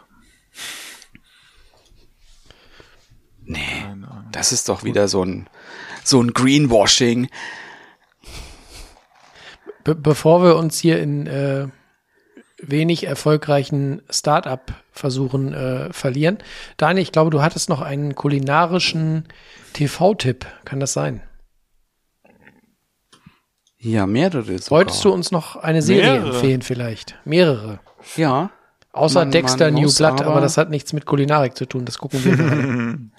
Nee, das ist doch wieder so ein, so ein Greenwashing. Be bevor wir uns hier in äh, wenig erfolgreichen Start-up-Versuchen äh, verlieren. Daniel, ich glaube, du hattest noch einen kulinarischen TV-Tipp. Kann das sein? Ja, mehrere sogar. Wolltest du uns noch eine Serie Mehrere? empfehlen vielleicht? Mehrere. Ja. Außer Man- Dexter man New Blood, aber, aber- das hat nichts mit Kulinarik zu tun. Das gucken wir gerade.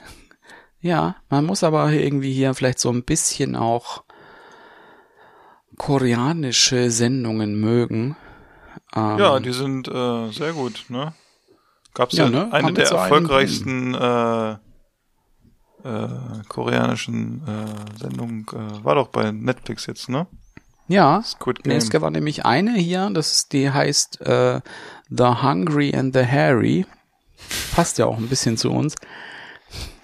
Ja, man muss aber irgendwie hier vielleicht so ein bisschen auch koreanische Sendungen mögen. Ähm, Ja, die sind äh, sehr gut, ne? Gab's Ja, ja, ne? eine Haben der erfolgreichsten äh, äh, koreanischen äh, Sendungen, äh, war doch bei Netflix jetzt, ne? ja. Squid Game. es war nämlich eine hier, das ist, die heißt äh, The Hungry and the Hairy. Passt ja auch ein bisschen zu uns.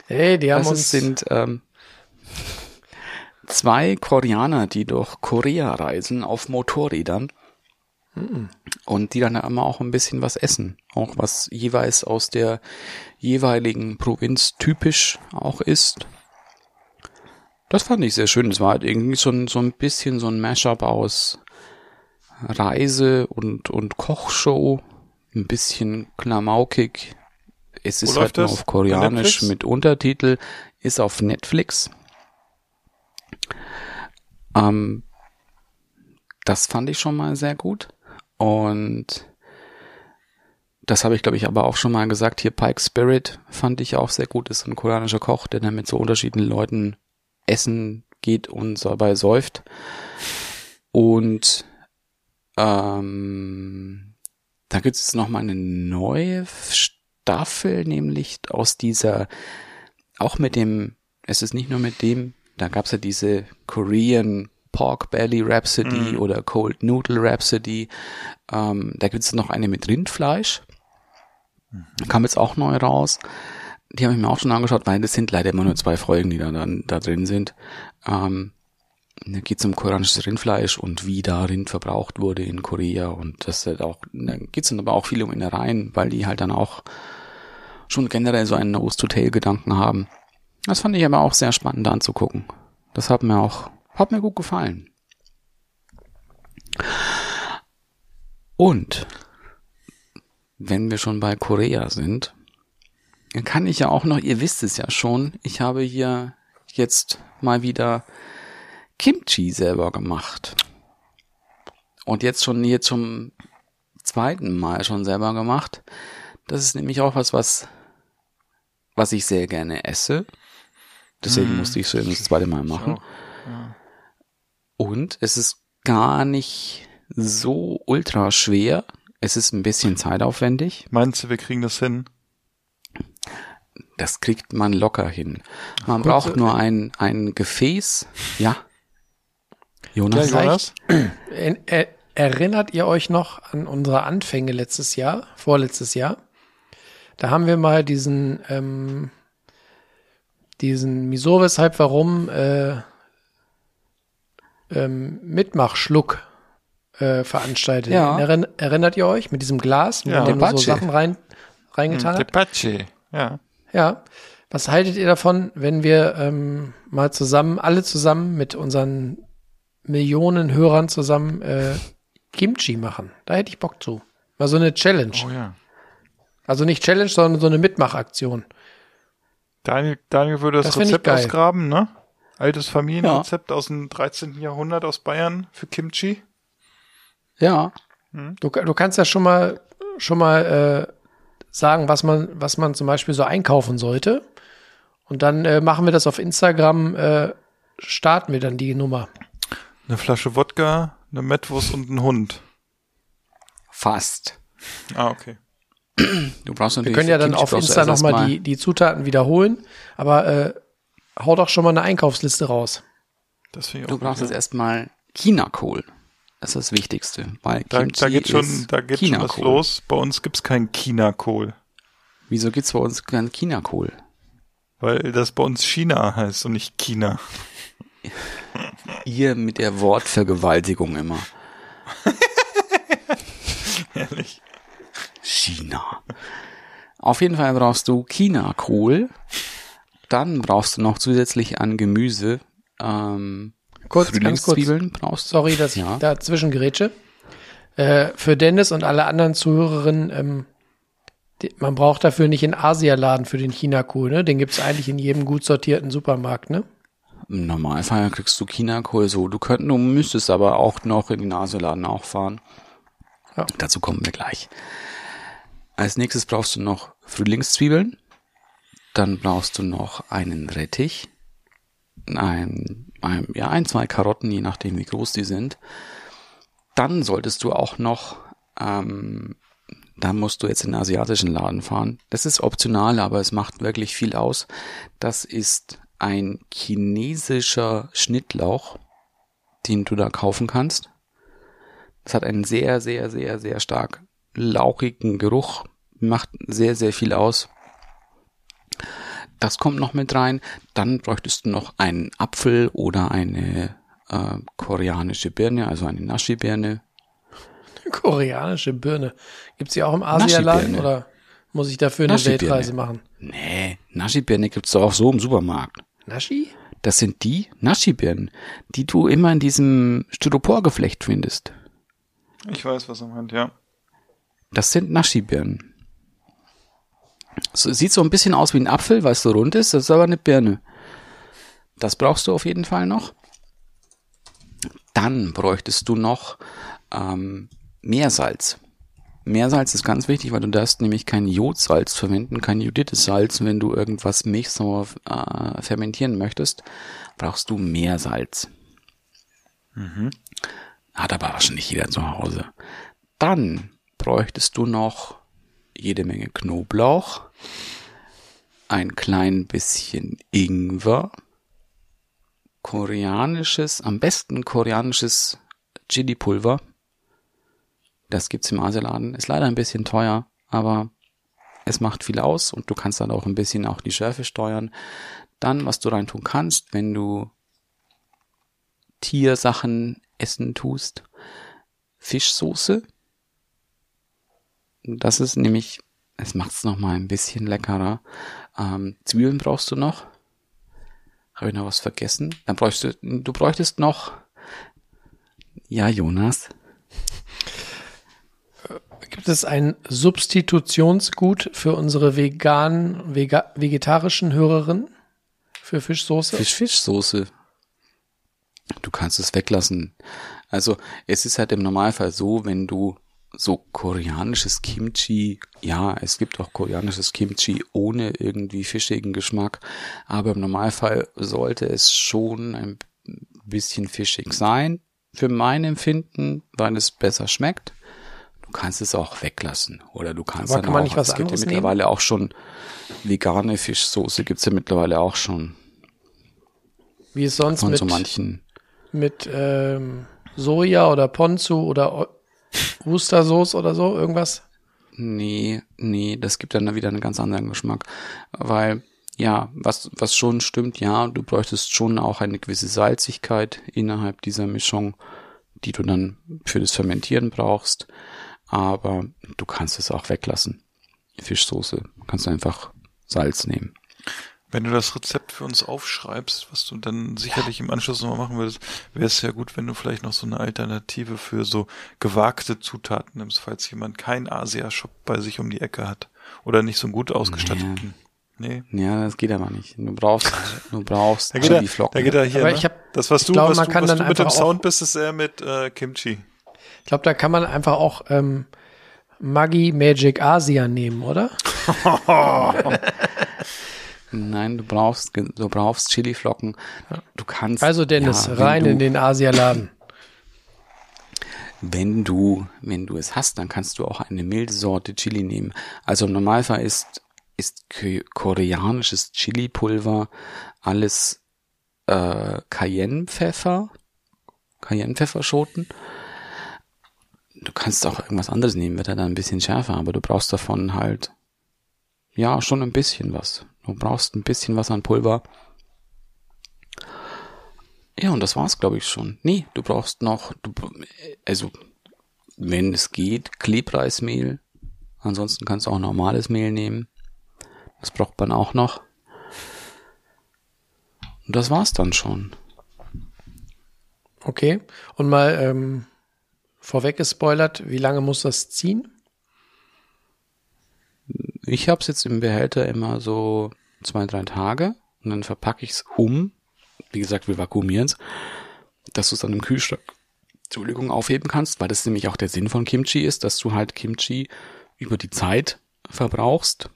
Hey, die haben Das uns sind ähm, zwei Koreaner, die durch Korea reisen auf Motorrädern. Und die dann immer auch ein bisschen was essen. Auch was jeweils aus der jeweiligen Provinz typisch auch ist. Das fand ich sehr schön. Es war halt irgendwie so ein, so ein bisschen so ein Mashup aus Reise und, und Kochshow. Ein bisschen klamaukig. Es Wo ist halt nur auf Koreanisch mit Untertitel. Ist auf Netflix. Ähm, das fand ich schon mal sehr gut. Und das habe ich, glaube ich, aber auch schon mal gesagt. Hier Pike Spirit fand ich auch sehr gut. Ist ein koreanischer Koch, der dann mit so unterschiedlichen Leuten essen geht und dabei säuft. Und ähm, da gibt es noch mal eine neue Staffel, nämlich aus dieser, auch mit dem, es ist nicht nur mit dem, da gab es ja diese Korean Pork Belly Rhapsody oder Cold Noodle Rhapsody. Ähm, da gibt es noch eine mit Rindfleisch. Kam jetzt auch neu raus. Die habe ich mir auch schon angeschaut, weil das sind leider immer nur zwei Folgen, die da, dann, da drin sind. Ähm, da geht es um koreanisches Rindfleisch und wie da Rind verbraucht wurde in Korea und das halt auch, da geht es dann aber auch viel um Innereien, weil die halt dann auch schon generell so einen Nose-to-Tail-Gedanken haben. Das fand ich aber auch sehr spannend anzugucken. Das hat mir auch, hat mir gut gefallen. Und wenn wir schon bei Korea sind, dann kann ich ja auch noch, ihr wisst es ja schon, ich habe hier jetzt mal wieder Kimchi selber gemacht. Und jetzt schon hier zum zweiten Mal schon selber gemacht. Das ist nämlich auch was, was, was ich sehr gerne esse. Deswegen Mm. musste ich es eben das zweite Mal machen. ja. Und es ist gar nicht so ultra schwer. Es ist ein bisschen zeitaufwendig. Meinst du, wir kriegen das hin? Das kriegt man locker hin. Man Kurze- braucht nur ein, ein Gefäß. Ja. Jonas? Ja, Jonas? Er, er, erinnert ihr euch noch an unsere Anfänge letztes Jahr, vorletztes Jahr? Da haben wir mal diesen, ähm, diesen Wieso, weshalb, warum äh, ähm, Mitmachschluck äh, veranstaltet. Ja. Erinn, erinnert ihr euch mit diesem Glas, mit Ja. dem man so Depache. Sachen rein, reingetan hat? Depache. Ja. Ja. Was haltet ihr davon, wenn wir ähm, mal zusammen, alle zusammen mit unseren Millionen Hörern zusammen äh, Kimchi machen? Da hätte ich Bock zu. Mal so eine Challenge. Oh ja. Also nicht Challenge, sondern so eine Mitmachaktion. Daniel, Daniel würde das, Das Rezept ausgraben, ne? Altes Familienrezept aus dem 13. Jahrhundert aus Bayern für Kimchi. Ja. Du, du kannst ja schon mal schon mal äh, sagen, was man was man zum Beispiel so einkaufen sollte. Und dann äh, machen wir das auf Instagram. Äh, starten wir dann die Nummer. Eine Flasche Wodka, eine Mettwurst und ein Hund. Fast. Ah, okay. Du brauchst Wir natürlich können ja dann auf brauchst du Insta nochmal die, die Zutaten wiederholen. Aber äh, hau doch schon mal eine Einkaufsliste raus. Das finde ich Du auch brauchst gut, jetzt erstmal Chinakohl. Das ist das Wichtigste, weil Da, Kimchi da geht schon, da geht schon was los. Bei uns gibt's keinen Chinakohl, Wieso gibt's bei uns keinen Chinakohl? weil das bei uns China heißt und nicht China. Ihr mit der Wortvergewaltigung immer. Ehrlich. China. Auf jeden Fall brauchst du Chinakohl. Dann brauchst du noch zusätzlich an Gemüse ähm, Kurz, ganz kurz. Frühlingszwiebeln brauchst du. Sorry, dass Ja. ich dazwischen gerätsche. Äh, für Dennis und alle anderen Zuhörerinnen, ähm, die, man braucht dafür nicht in Asialaden für den Chinakohl, ne? Den gibt's eigentlich in jedem gut sortierten Supermarkt, ne? Im Normalfall kriegst du Chinakohl so. Du könntest, du müsstest aber auch noch in den Asialaden auch fahren. Ja. Dazu kommen wir gleich. Als nächstes brauchst du noch Frühlingszwiebeln. Dann brauchst du noch einen Rettich. Ein, ein, ja, ein, zwei Karotten, je nachdem wie groß die sind. Dann solltest du auch noch, ähm, da musst du jetzt in den asiatischen Laden fahren. Das ist optional, aber es macht wirklich viel aus. Das ist ein chinesischer Schnittlauch, den du da kaufen kannst. Das hat einen sehr, sehr, sehr, sehr stark lauchigen Geruch, macht sehr, sehr viel aus. Das kommt noch mit rein. Dann bräuchtest du noch einen Apfel oder eine äh, koreanische Birne, also eine Nashi-Birne. Koreanische Birne. Gibt's die auch im Nashi-Birne. oder muss ich dafür eine. Weltreise machen? Nee, Nashi-Birne gibt's doch auch so im Supermarkt. Nashi? Das sind die Nashi-Birnen, die du immer in diesem Styroporgeflecht findest. Ich weiß, was er meint, ja. Das sind Nashi-Birnen. So, sieht so ein bisschen aus wie ein Apfel, weil es so rund ist, das ist aber eine Birne. Das brauchst du auf jeden Fall noch. Dann bräuchtest du noch ähm, Meersalz. Meersalz ist ganz wichtig, weil du darfst nämlich kein Jodsalz verwenden, kein jodiertes Salz. Wenn du irgendwas milchsauer äh, fermentieren möchtest, brauchst du Meersalz. Hat aber wahrscheinlich jeder zu Hause. Dann bräuchtest du noch jede Menge Knoblauch, ein klein bisschen Ingwer, koreanisches, am besten koreanisches Chili-Pulver. Das gibt's im Asialaden. Ist leider ein bisschen teuer, aber es macht viel aus und du kannst dann auch ein bisschen auch die Schärfe steuern. Dann, was du reintun kannst, wenn du Tiersachen essen tust. Fischsoße. Das ist nämlich, es macht es nochmal ein bisschen leckerer. Ähm, Zwiebeln brauchst du noch. Habe ich noch was vergessen? Dann bräuchst du, du bräuchtest noch, ja, Jonas. Gibt es ein Substitutionsgut für unsere veganen, vega, vegetarischen Hörerinnen? Für Fischsoße? Fisch-Fischsoße. Du kannst es weglassen. Also, es ist halt im Normalfall so, wenn du so koreanisches Kimchi, ja, es gibt auch koreanisches Kimchi ohne irgendwie fischigen Geschmack, aber im Normalfall sollte es schon ein bisschen fischig sein, für mein Empfinden, weil es besser schmeckt. Du kannst es auch weglassen oder du kannst Aber dann kann man auch, nicht was es gibt ja mittlerweile auch schon vegane Fischsoße gibt's ja mittlerweile auch schon Wie es sonst von mit, so manchen. mit ähm, Soja oder Ponzu oder Ostersauce oder so, irgendwas? Nee, nee, das gibt dann wieder einen ganz anderen Geschmack. Weil, ja, was, was schon stimmt, ja, du bräuchtest schon auch eine gewisse Salzigkeit innerhalb dieser Mischung, die du dann für das Fermentieren brauchst. Aber du kannst es auch weglassen. Fischsoße. Kannst du einfach Salz nehmen. Wenn du das Rezept für uns aufschreibst, was du dann sicherlich im Anschluss nochmal machen würdest, wäre es ja gut, wenn du vielleicht noch so eine Alternative für so gewagte Zutaten nimmst, falls jemand keinen Asia-Shop bei sich um die Ecke hat. Oder nicht so einen gut ausgestatteten. Nee. Ja, das geht aber nicht. Du brauchst, du brauchst Da geht er, Chili-Flocken. da geht er hier. Aber ne? ich hab- das, was ich du, glaube, was man du, kann was dann du mit dem einfach auch- Sound bist, ist eher mit äh, Kimchi. Ich glaube, da kann man einfach auch ähm, Maggi Magic Asia nehmen, oder? Nein, du brauchst, du brauchst Chili-Flocken. Du kannst. Also Dennis, ja, rein du, in den Asialaden. Wenn du, wenn du es hast, dann kannst du auch eine milde Sorte Chili nehmen. Also im Normalfall ist, ist ko- koreanisches Chili-Pulver alles äh, Cayenne-Pfeffer, Cayenne-Pfefferschoten. Du kannst auch irgendwas anderes nehmen, wird er dann ein bisschen schärfer, aber du brauchst davon halt, ja, schon ein bisschen was. Du brauchst ein bisschen was an Pulver. Ja, und das war's, glaube ich, schon. Nee, du brauchst noch, du, also, wenn es geht, Klebreismehl. Ansonsten kannst du auch normales Mehl nehmen. Das braucht man auch noch. Und das war's dann schon. Okay. Und mal ähm, vorweg gespoilert, wie lange muss das ziehen? Ich hab's jetzt im Behälter immer so zwei, drei Tage und dann verpacke ich's um. Wie gesagt, wir vakuumieren's, dass du es dann im Kühlschrank, Entschuldigung, aufheben kannst, weil das nämlich auch der Sinn von Kimchi ist, dass du halt Kimchi über die Zeit verbrauchst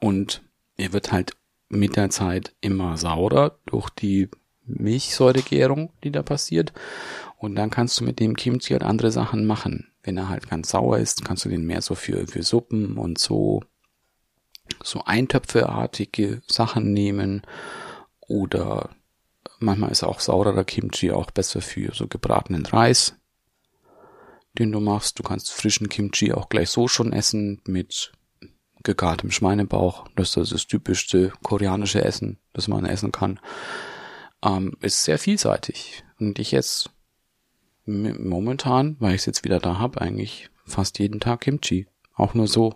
und er wird halt mit der Zeit immer saurer durch die Milchsäuregärung, die da passiert. Und dann kannst du mit dem Kimchi halt andere Sachen machen. Wenn er halt ganz sauer ist, kannst du den mehr so für, für Suppen und so so eintöpfeartige Sachen nehmen oder manchmal ist auch saurerer Kimchi auch besser für so gebratenen Reis, den du machst. Du kannst frischen Kimchi auch gleich so schon essen mit gegartem Schweinebauch. Das ist das typischste koreanische Essen, das man essen kann. Ähm, ist sehr vielseitig. Und ich jetzt momentan, weil ich es jetzt wieder da habe, eigentlich fast jeden Tag Kimchi. Auch nur so.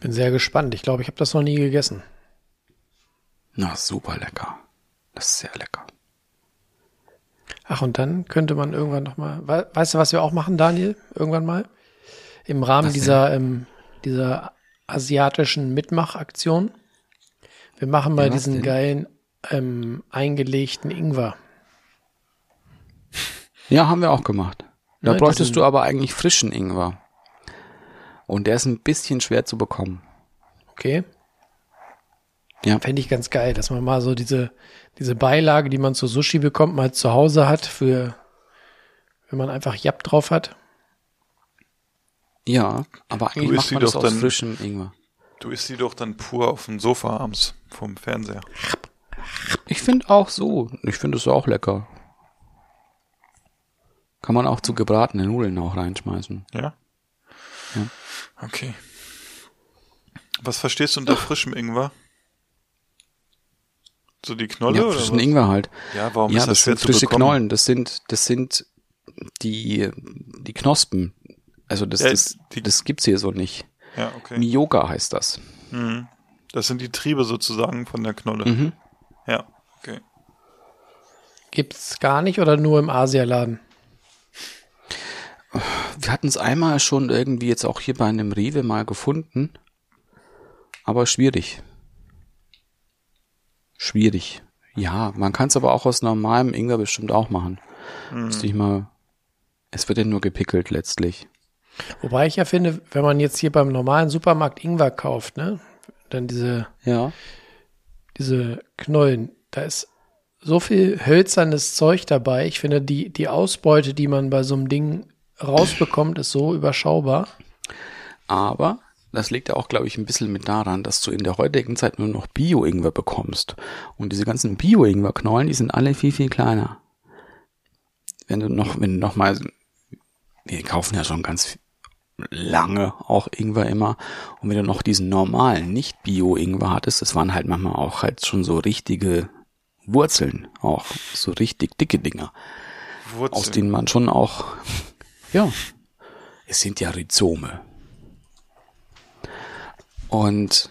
Bin sehr gespannt. Ich glaube, ich habe das noch nie gegessen. Na, super lecker. Das ist sehr lecker. Ach, und dann könnte man irgendwann noch mal, we weißt du, was wir auch machen, Daniel? Irgendwann mal? Im Rahmen Was dieser, ähm, dieser asiatischen Mitmachaktion. Wir machen mal Ja, diesen denn? geilen ähm, eingelegten Ingwer. Ja, haben wir auch gemacht. Da Ne, bräuchtest du aber eigentlich frischen Ingwer. Und der ist ein bisschen schwer zu bekommen. Okay? Ja. Fände ich ganz geil, dass man mal so diese, diese Beilage, die man zu Sushi bekommt, mal zu Hause hat, für, wenn man einfach Jap drauf hat. Ja, aber eigentlich macht die man das doch aus dann- frischem Ingwer. Du isst die doch dann pur auf dem Sofa abends vom Fernseher. Ich finde auch so. Ich finde es auch lecker. Kann man auch zu gebratenen Nudeln auch reinschmeißen. Ja? Ja. Okay. Was verstehst du unter frischem Ingwer? So die Knolle Ja, oder frischen was? Ingwer halt. Ja, warum ja, ist das das sind frische? Knollen. Das sind, das sind die, die Knospen. Also das, Ja, das, die- das gibt's hier so nicht. Ja, okay. Miyoga heißt das. Mhm. Das sind die Triebe sozusagen von der Knolle. Mhm. Ja, okay. Gibt's gar nicht oder nur im Asialaden? Wir hatten es einmal schon irgendwie jetzt auch hier bei einem Rewe mal gefunden. Aber schwierig. Schwierig. Ja, man kann es aber auch aus normalem Ingwer bestimmt auch machen. Müsste ich mal. Es wird ja nur gepickelt letztlich. Wobei ich ja finde, wenn man jetzt hier beim normalen Supermarkt Ingwer kauft, ne, dann diese, Ja. diese Knollen, da ist so viel hölzernes Zeug dabei. Ich finde, die, die Ausbeute, die man bei so einem Ding rausbekommt, ist so überschaubar. Aber das liegt ja auch, glaube ich, ein bisschen mit daran, dass du in der heutigen Zeit nur noch Bio-Ingwer bekommst. Und diese ganzen Bio-Ingwer-Knollen, die sind alle viel, viel kleiner. Wenn du noch, wenn du noch mal, wir kaufen ja schon ganz lange auch Ingwer immer. Und wenn du noch diesen normalen, nicht Bio-Ingwer hattest, das waren halt manchmal auch halt schon so richtige Wurzeln, auch so richtig dicke Dinger, Wurzeln. aus denen man schon auch, ja, es sind ja Rhizome. Und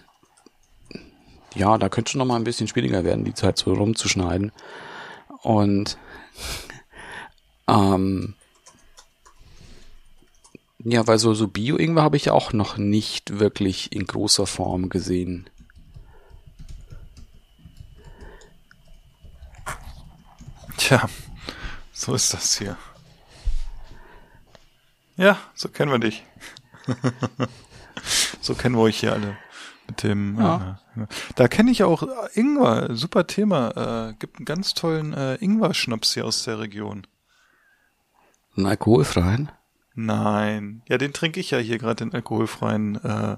ja, da könnte schon noch mal ein bisschen schwieriger werden, die Zeit so rumzuschneiden. Und ähm, ja, weil so, so Bio-Ingwer habe ich auch noch nicht wirklich in großer Form gesehen. Tja, so ist das hier. Ja, so kennen wir dich. so kennen wir euch hier alle. Mit dem. Ja. Äh, da kenne ich auch Ingwer. Super Thema. Äh, gibt einen ganz tollen äh, Ingwer-Schnaps hier aus der Region. Einen alkoholfreien? Nein. Ja, den trinke ich ja hier gerade, den alkoholfreien äh,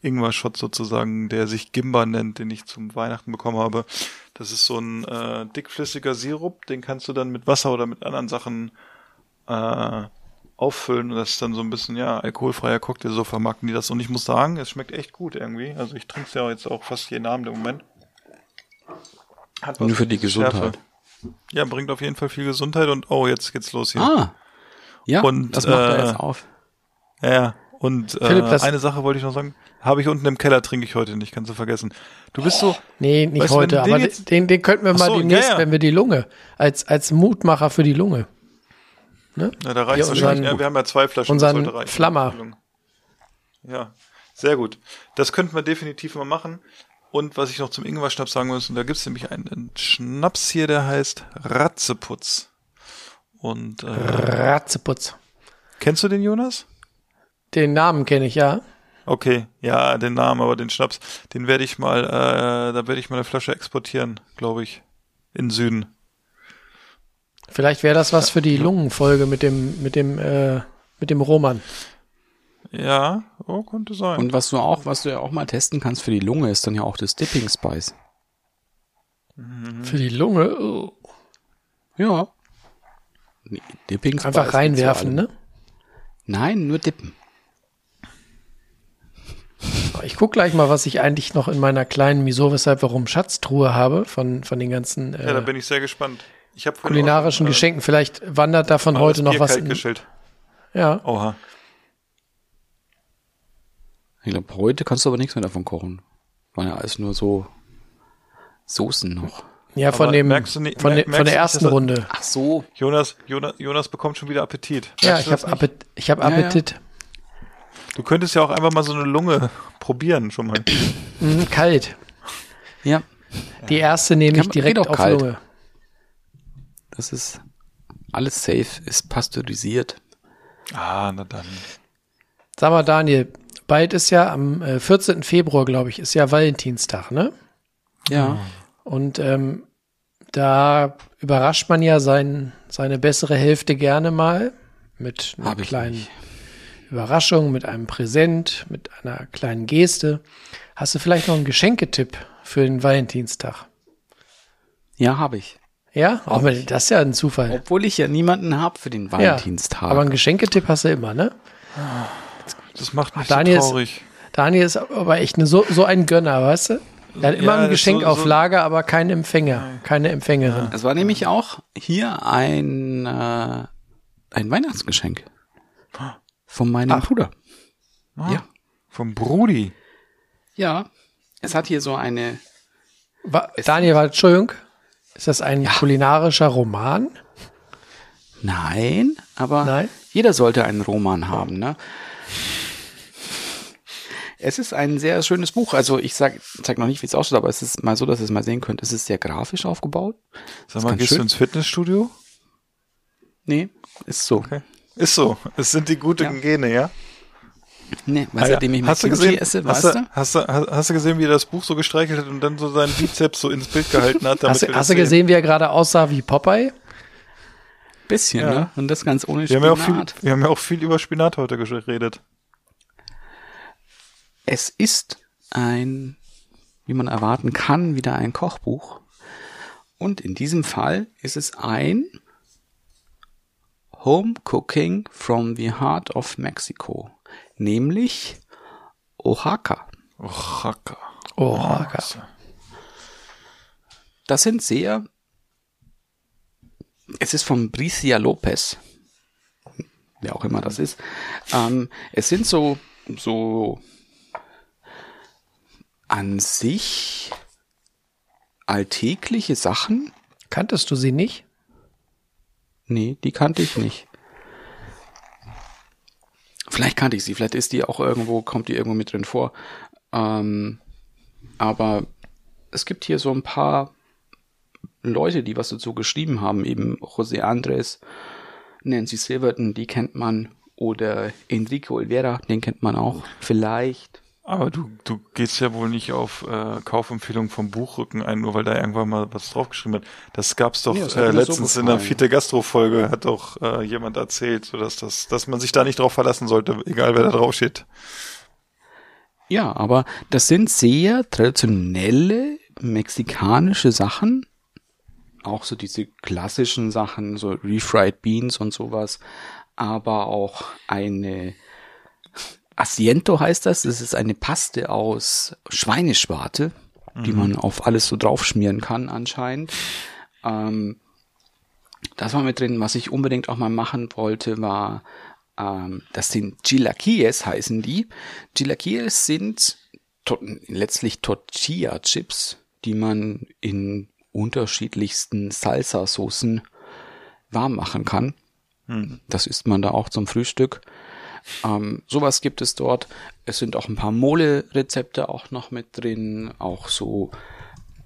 Ingwer-Shot sozusagen, der sich Gimba nennt, den ich zum Weihnachten bekommen habe. Das ist so ein äh, dickflüssiger Sirup, den kannst du dann mit Wasser oder mit anderen Sachen äh, auffüllen und das ist dann so ein bisschen, ja, alkoholfreier Cocktail, so vermarkten die das. Und ich muss sagen, es schmeckt echt gut irgendwie. Also ich trinke es ja jetzt auch fast jeden Abend im Moment. Hat Nur für die mit Schärfe. Gesundheit. Ja, bringt auf jeden Fall viel Gesundheit und oh, jetzt geht's los hier. Ah! Ja, Und, das macht er äh, jetzt auf. Ja. Und äh, Philipp, das- eine Sache wollte ich noch sagen. Habe ich unten im Keller, trinke ich heute nicht, kannst du vergessen. Du bist so, Nee, nicht Weißt heute, den aber jetzt- den, den könnten wir Ach mal so, demnächst, ja, ja. wenn wir die Lunge, als, als Mutmacher für die Lunge. Ne? na, da reicht unseren- Ja, wir haben ja zwei Flaschen. unseren. Flammer. Ja, sehr gut. Das könnten wir definitiv mal machen. Und was ich noch zum Ingwer-Schnaps sagen muss, und da gibt's nämlich einen, einen Schnaps hier, der heißt Ratzeputz. Und äh, Ratzeputz. kennst du den, Jonas? Den Namen kenne ich, ja. Okay, ja, den Namen, aber den Schnaps, den werde ich mal, äh, da werde ich mal eine Flasche exportieren, glaube ich, in den Süden. Vielleicht wäre das was für die Lungenfolge mit dem, mit dem, äh, mit dem Roman. Ja, oh, könnte sein. Und was du auch, was du ja auch mal testen kannst für die Lunge, ist dann ja auch das Dipping Spice. Für die Lunge. oh. Ja. Nee, Dipping Spice. Einfach reinwerfen, ne? Nein, nur dippen. Ich guck gleich mal, was ich eigentlich noch in meiner kleinen Wieso, weshalb, warum Schatztruhe habe von, von den ganzen ja, da äh, bin ich sehr gespannt. Ich habe kulinarischen Geschenken. Vielleicht wandert davon äh, heute noch was in. Ja, Oha. Ich glaube, heute kannst du aber nichts mehr davon kochen. War ja alles nur so Soßen noch. ja, von Aber dem, merkst du nicht- von, de, von der nicht, ersten er- Runde. Ach so. Jonas, Jonas, Jonas bekommt schon wieder Appetit. Ja, Merkst ich du das habe? Appet ich hab Ja, ja. Appetit. Du könntest ja auch einfach mal so eine Lunge probieren schon mal. Mhm, kalt. Ja, Die erste nehme ich direkt auch auf kalt. Lunge. Das ist alles safe, ist pasteurisiert. Ah, na dann. Sag mal, Daniel, bald ist ja am äh, 14. Februar, glaube ich, ist ja Valentinstag, ne? Ja. Und ähm, da überrascht man ja sein, seine bessere Hälfte gerne mal mit einer Hab kleinen. Überraschung, mit einem Präsent, mit einer kleinen Geste. Hast du vielleicht noch einen Geschenketipp für den Valentinstag? Ja, habe ich. Ja, aber das ist ja ein Zufall. Obwohl ich ja niemanden hab für den Ja, Valentinstag. aber einen Geschenketipp hast du immer, ne? Das macht mich Daniel so ist- traurig. Daniel ist aber echt eine, so, so ein Gönner, weißt du? Er hat immer Ja, ein Geschenk so- auf Lager, aber kein Empfänger, keine Empfängerin. Es war nämlich auch hier ein, äh, ein Weihnachtsgeschenk. Von meinem Bruder. Ah, Ja. Vom Brudi. Ja. Es hat hier so eine, Wa- Daniel, war, Entschuldigung, ist das ein kulinarischer Roman? nein, aber Nein? jeder sollte einen Roman haben, ne? Es ist ein sehr schönes Buch. Also ich sag, zeig noch nicht, wie es aussieht, aber es ist mal so, dass ihr es mal sehen könnt. Es ist sehr grafisch aufgebaut. Sag mal, gehst du schön. ins Fitnessstudio? Nee, ist so. Okay. Ist so. Es sind die guten Ja. Gene, ja? Nee, weil Ah, ja. seitdem ich hast du Kimchi gesehen, esse, hast, weißt du, du? hast, du, hast, hast du gesehen, wie er das Buch so gestreichelt hat und dann so seinen Bizeps so ins Bild gehalten hat? damit Hast, du- hast du sehen? gesehen, wie er gerade aussah wie Popeye? Bisschen, Ja. ne? Und das ganz ohne Wir haben, ja auch viel, Spinat. wir haben ja auch viel über Spinat heute geredet. Es ist ein, wie man erwarten kann, wieder ein Kochbuch. Und in diesem Fall ist es ein Home Cooking from the Heart of Mexico, nämlich Oaxaca. Oaxaca. Hacker. Das sind sehr, es ist von Bricia Lopez, wer auch immer das ist. Ähm, es sind so, so an sich alltägliche Sachen. Kanntest du sie nicht? Nee, die kannte ich nicht. Vielleicht kannte ich sie, vielleicht ist die auch irgendwo, kommt die irgendwo mit drin vor. Ähm, aber es gibt hier so ein paar Leute, die was dazu geschrieben haben, eben José Andres, Nancy Silverton, die kennt man, oder Enrique Olvera, den kennt man auch, vielleicht. Aber du, du gehst ja wohl nicht auf äh, Kaufempfehlungen vom Buchrücken ein, nur weil da irgendwann mal was draufgeschrieben hat. Das gab's doch Nee, das äh, mir so letztens in der. Fiete Gastro-Folge, hat doch äh, jemand erzählt, dass, das, dass man sich da nicht drauf verlassen sollte, egal wer da drauf steht. Ja, aber das sind sehr traditionelle mexikanische Sachen. Auch so diese klassischen Sachen, so refried Beans und sowas. Aber auch eine Asiento heißt das. Das ist eine Paste aus Schweineschwarte, die man auf alles so draufschmieren kann anscheinend. Ähm, das war mit drin. Was ich unbedingt auch mal machen wollte, war, ähm, das sind Chilaquiles heißen die. Chilaquiles sind to letztlich Tortilla-Chips, die man in unterschiedlichsten Salsa-Soßen warm machen kann. Das isst man da auch zum Frühstück. Ähm, sowas gibt es dort. Es sind auch ein paar Mole-Rezepte auch noch mit drin. Auch so,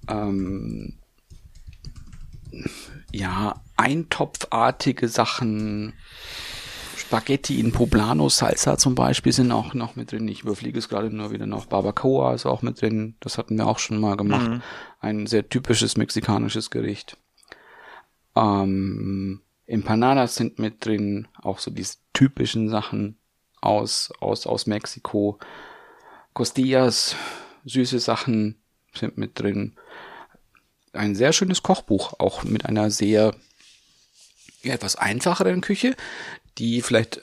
ähm, ja, eintopfartige Sachen. Spaghetti in Poblano Salsa zum Beispiel sind auch noch mit drin. Ich überfliege es gerade nur wieder noch. Barbacoa ist auch mit drin. Das hatten wir auch schon mal gemacht. Ein sehr typisches mexikanisches Gericht. Ähm, Empanadas sind mit drin. Auch so diese typischen Sachen aus, aus, aus Mexiko. Costillas, süße Sachen sind mit drin. Ein sehr schönes Kochbuch, auch mit einer sehr ja, etwas einfacheren Küche, die vielleicht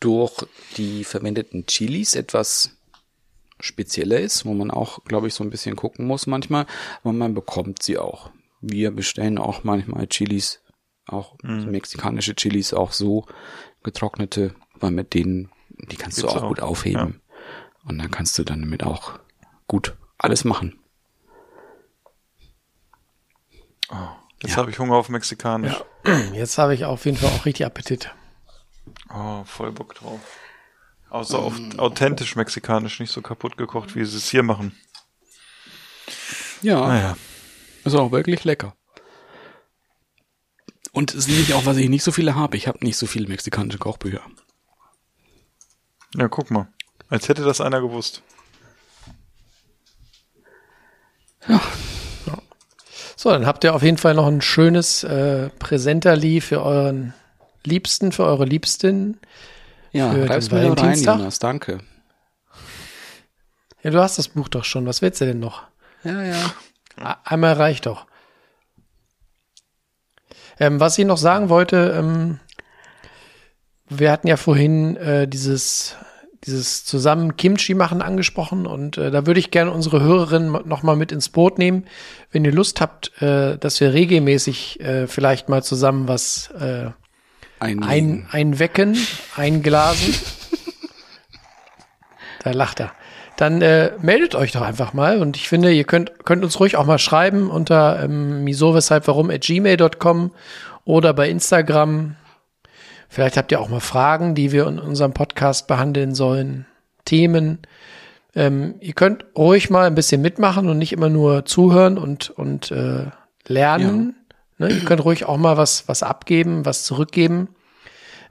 durch die verwendeten Chilis etwas spezieller ist, wo man auch, glaube ich, so ein bisschen gucken muss manchmal, aber man bekommt sie auch. Wir bestellen auch manchmal Chilis, auch mexikanische Chilis, auch so getrocknete, weil mit denen, die kannst Gibt's du auch, auch, gut aufheben. Und dann kannst du dann damit auch gut alles machen. Jetzt habe ich Hunger auf Mexikanisch. Jetzt habe ich auf jeden Fall auch richtig Appetit. Oh, voll Bock drauf. Außer auf authentisch mexikanisch, nicht so kaputt gekocht, wie sie es hier machen. Ja. Naja. Ist auch wirklich lecker. Und es ist nämlich auch, was ich nicht so viele habe. Ich habe nicht so viele mexikanische Kochbücher. Ja, guck mal. Als hätte das einer gewusst. So, dann habt ihr auf jeden Fall noch ein schönes äh, Präsenterli für euren Liebsten, für eure Liebsten. Ja, Für den da rein, Valentinstag? Jonas. Danke. Ja, du hast das Buch doch schon. Was willst du denn noch? Ja, ja. A- Einmal reicht doch. Ähm, was ich noch sagen wollte, ähm, wir hatten ja vorhin äh, dieses dieses zusammen Kimchi machen angesprochen und äh, da würde ich gerne unsere Hörerinnen noch mal mit ins Boot nehmen, wenn ihr Lust habt, äh, dass wir regelmäßig äh, vielleicht mal zusammen was äh, ein, einwecken, einglasen. da lacht er. Dann äh, meldet euch doch einfach mal und ich finde, ihr könnt, könnt uns ruhig auch mal schreiben unter ähm, miso weshalb warum at gmail.com oder bei Instagram. Vielleicht habt ihr auch mal Fragen, die wir in unserem Podcast behandeln sollen, Themen. Ähm, ihr könnt ruhig mal ein bisschen mitmachen und nicht immer nur zuhören und, und äh, lernen. Ne? Ihr könnt ruhig auch mal was, was abgeben, was zurückgeben.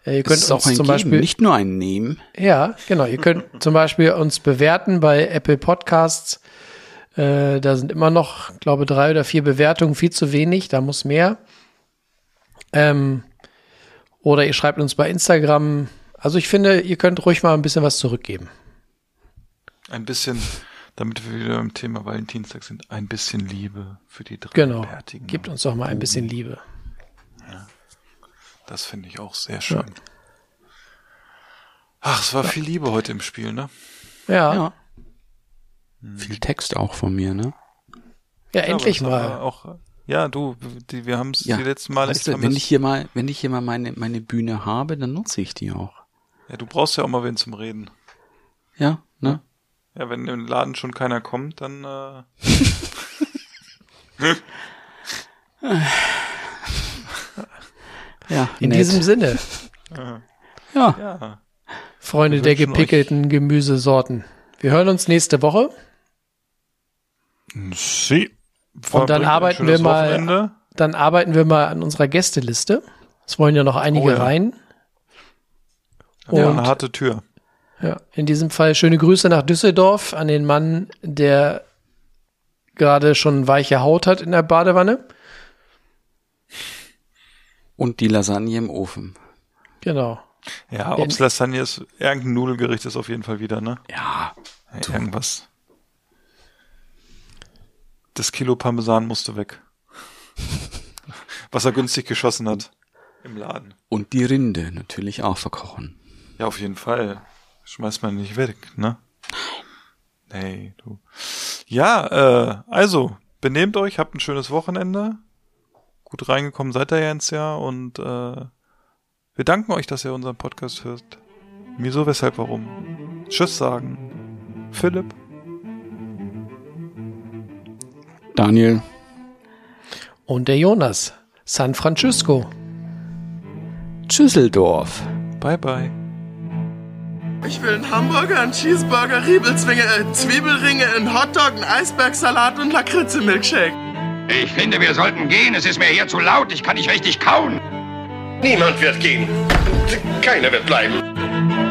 Äh, ihr könnt uns zum Geben, Beispiel nicht nur ein Nehmen. ja, genau. Ihr könnt zum Beispiel uns bewerten bei Apple Podcasts. Äh, da sind immer noch, glaube drei oder vier Bewertungen, viel zu wenig. Da muss mehr. Ähm, oder ihr schreibt uns bei Instagram. Also ich finde, ihr könnt ruhig mal ein bisschen was zurückgeben. Ein bisschen, damit wir wieder im Thema Valentinstag sind, ein bisschen Liebe für die drei Genau. Gebt uns doch mal ein bisschen Liebe. Das finde ich auch sehr schön. Ach, es war viel Liebe heute im Spiel, ne? Ja, ja, Ja. Viel Text auch von mir, ne? endlich aber das mal. Auch, ja, du, die, wir haben es Ja. die letzten Mal weißt du, wenn ich hier mal, wenn ich hier mal meine, meine Bühne habe, dann nutze ich die auch. Ja, du brauchst ja auch mal wen zum Reden. Ja, ne? Ja, wenn im Laden schon keiner kommt, dann äh, Ja, In nett. diesem Sinne, Ja, ja. Freunde der gepickelten Gemüsesorten. Wir hören uns nächste Woche. Sie. Und dann arbeiten wir mal- Wochenende. Dann arbeiten wir mal an unserer Gästeliste. Es wollen ja noch einige Oh ja. rein. Ja, Und eine harte Tür. ja, in diesem Fall schöne Grüße nach Düsseldorf an den Mann, der gerade schon weiche Haut hat in der Badewanne. und die Lasagne im Ofen. Genau. Ja, ob's Lasagne ist, irgendein Nudelgericht ist auf jeden Fall wieder, ne? Ja, Hey, irgendwas. Das Kilo Parmesan musste weg. Was er günstig geschossen hat. Im Laden. und die Rinde natürlich auch verkochen. Ja, auf jeden Fall. Schmeißt man nicht weg, ne? Nee, du. Ja, äh, also, benehmt euch, habt ein schönes Wochenende. Gut reingekommen seid ihr ja ins Jahr und äh, wir danken euch, dass ihr unseren Podcast hört. Wieso, weshalb, warum. Tschüss sagen. Philipp. Daniel, Und der Jonas. San Francisco. Schüsseldorf. Bye bye. Ich will einen Hamburger, einen Cheeseburger, Riebelzwinge, äh, Zwiebelringe, einen Hotdog, einen Eisbergsalat und Lakritze-Milkshake. Ich finde, wir sollten gehen. Es ist mir hier zu laut. Ich kann nicht richtig kauen. Niemand wird gehen. Keiner wird bleiben.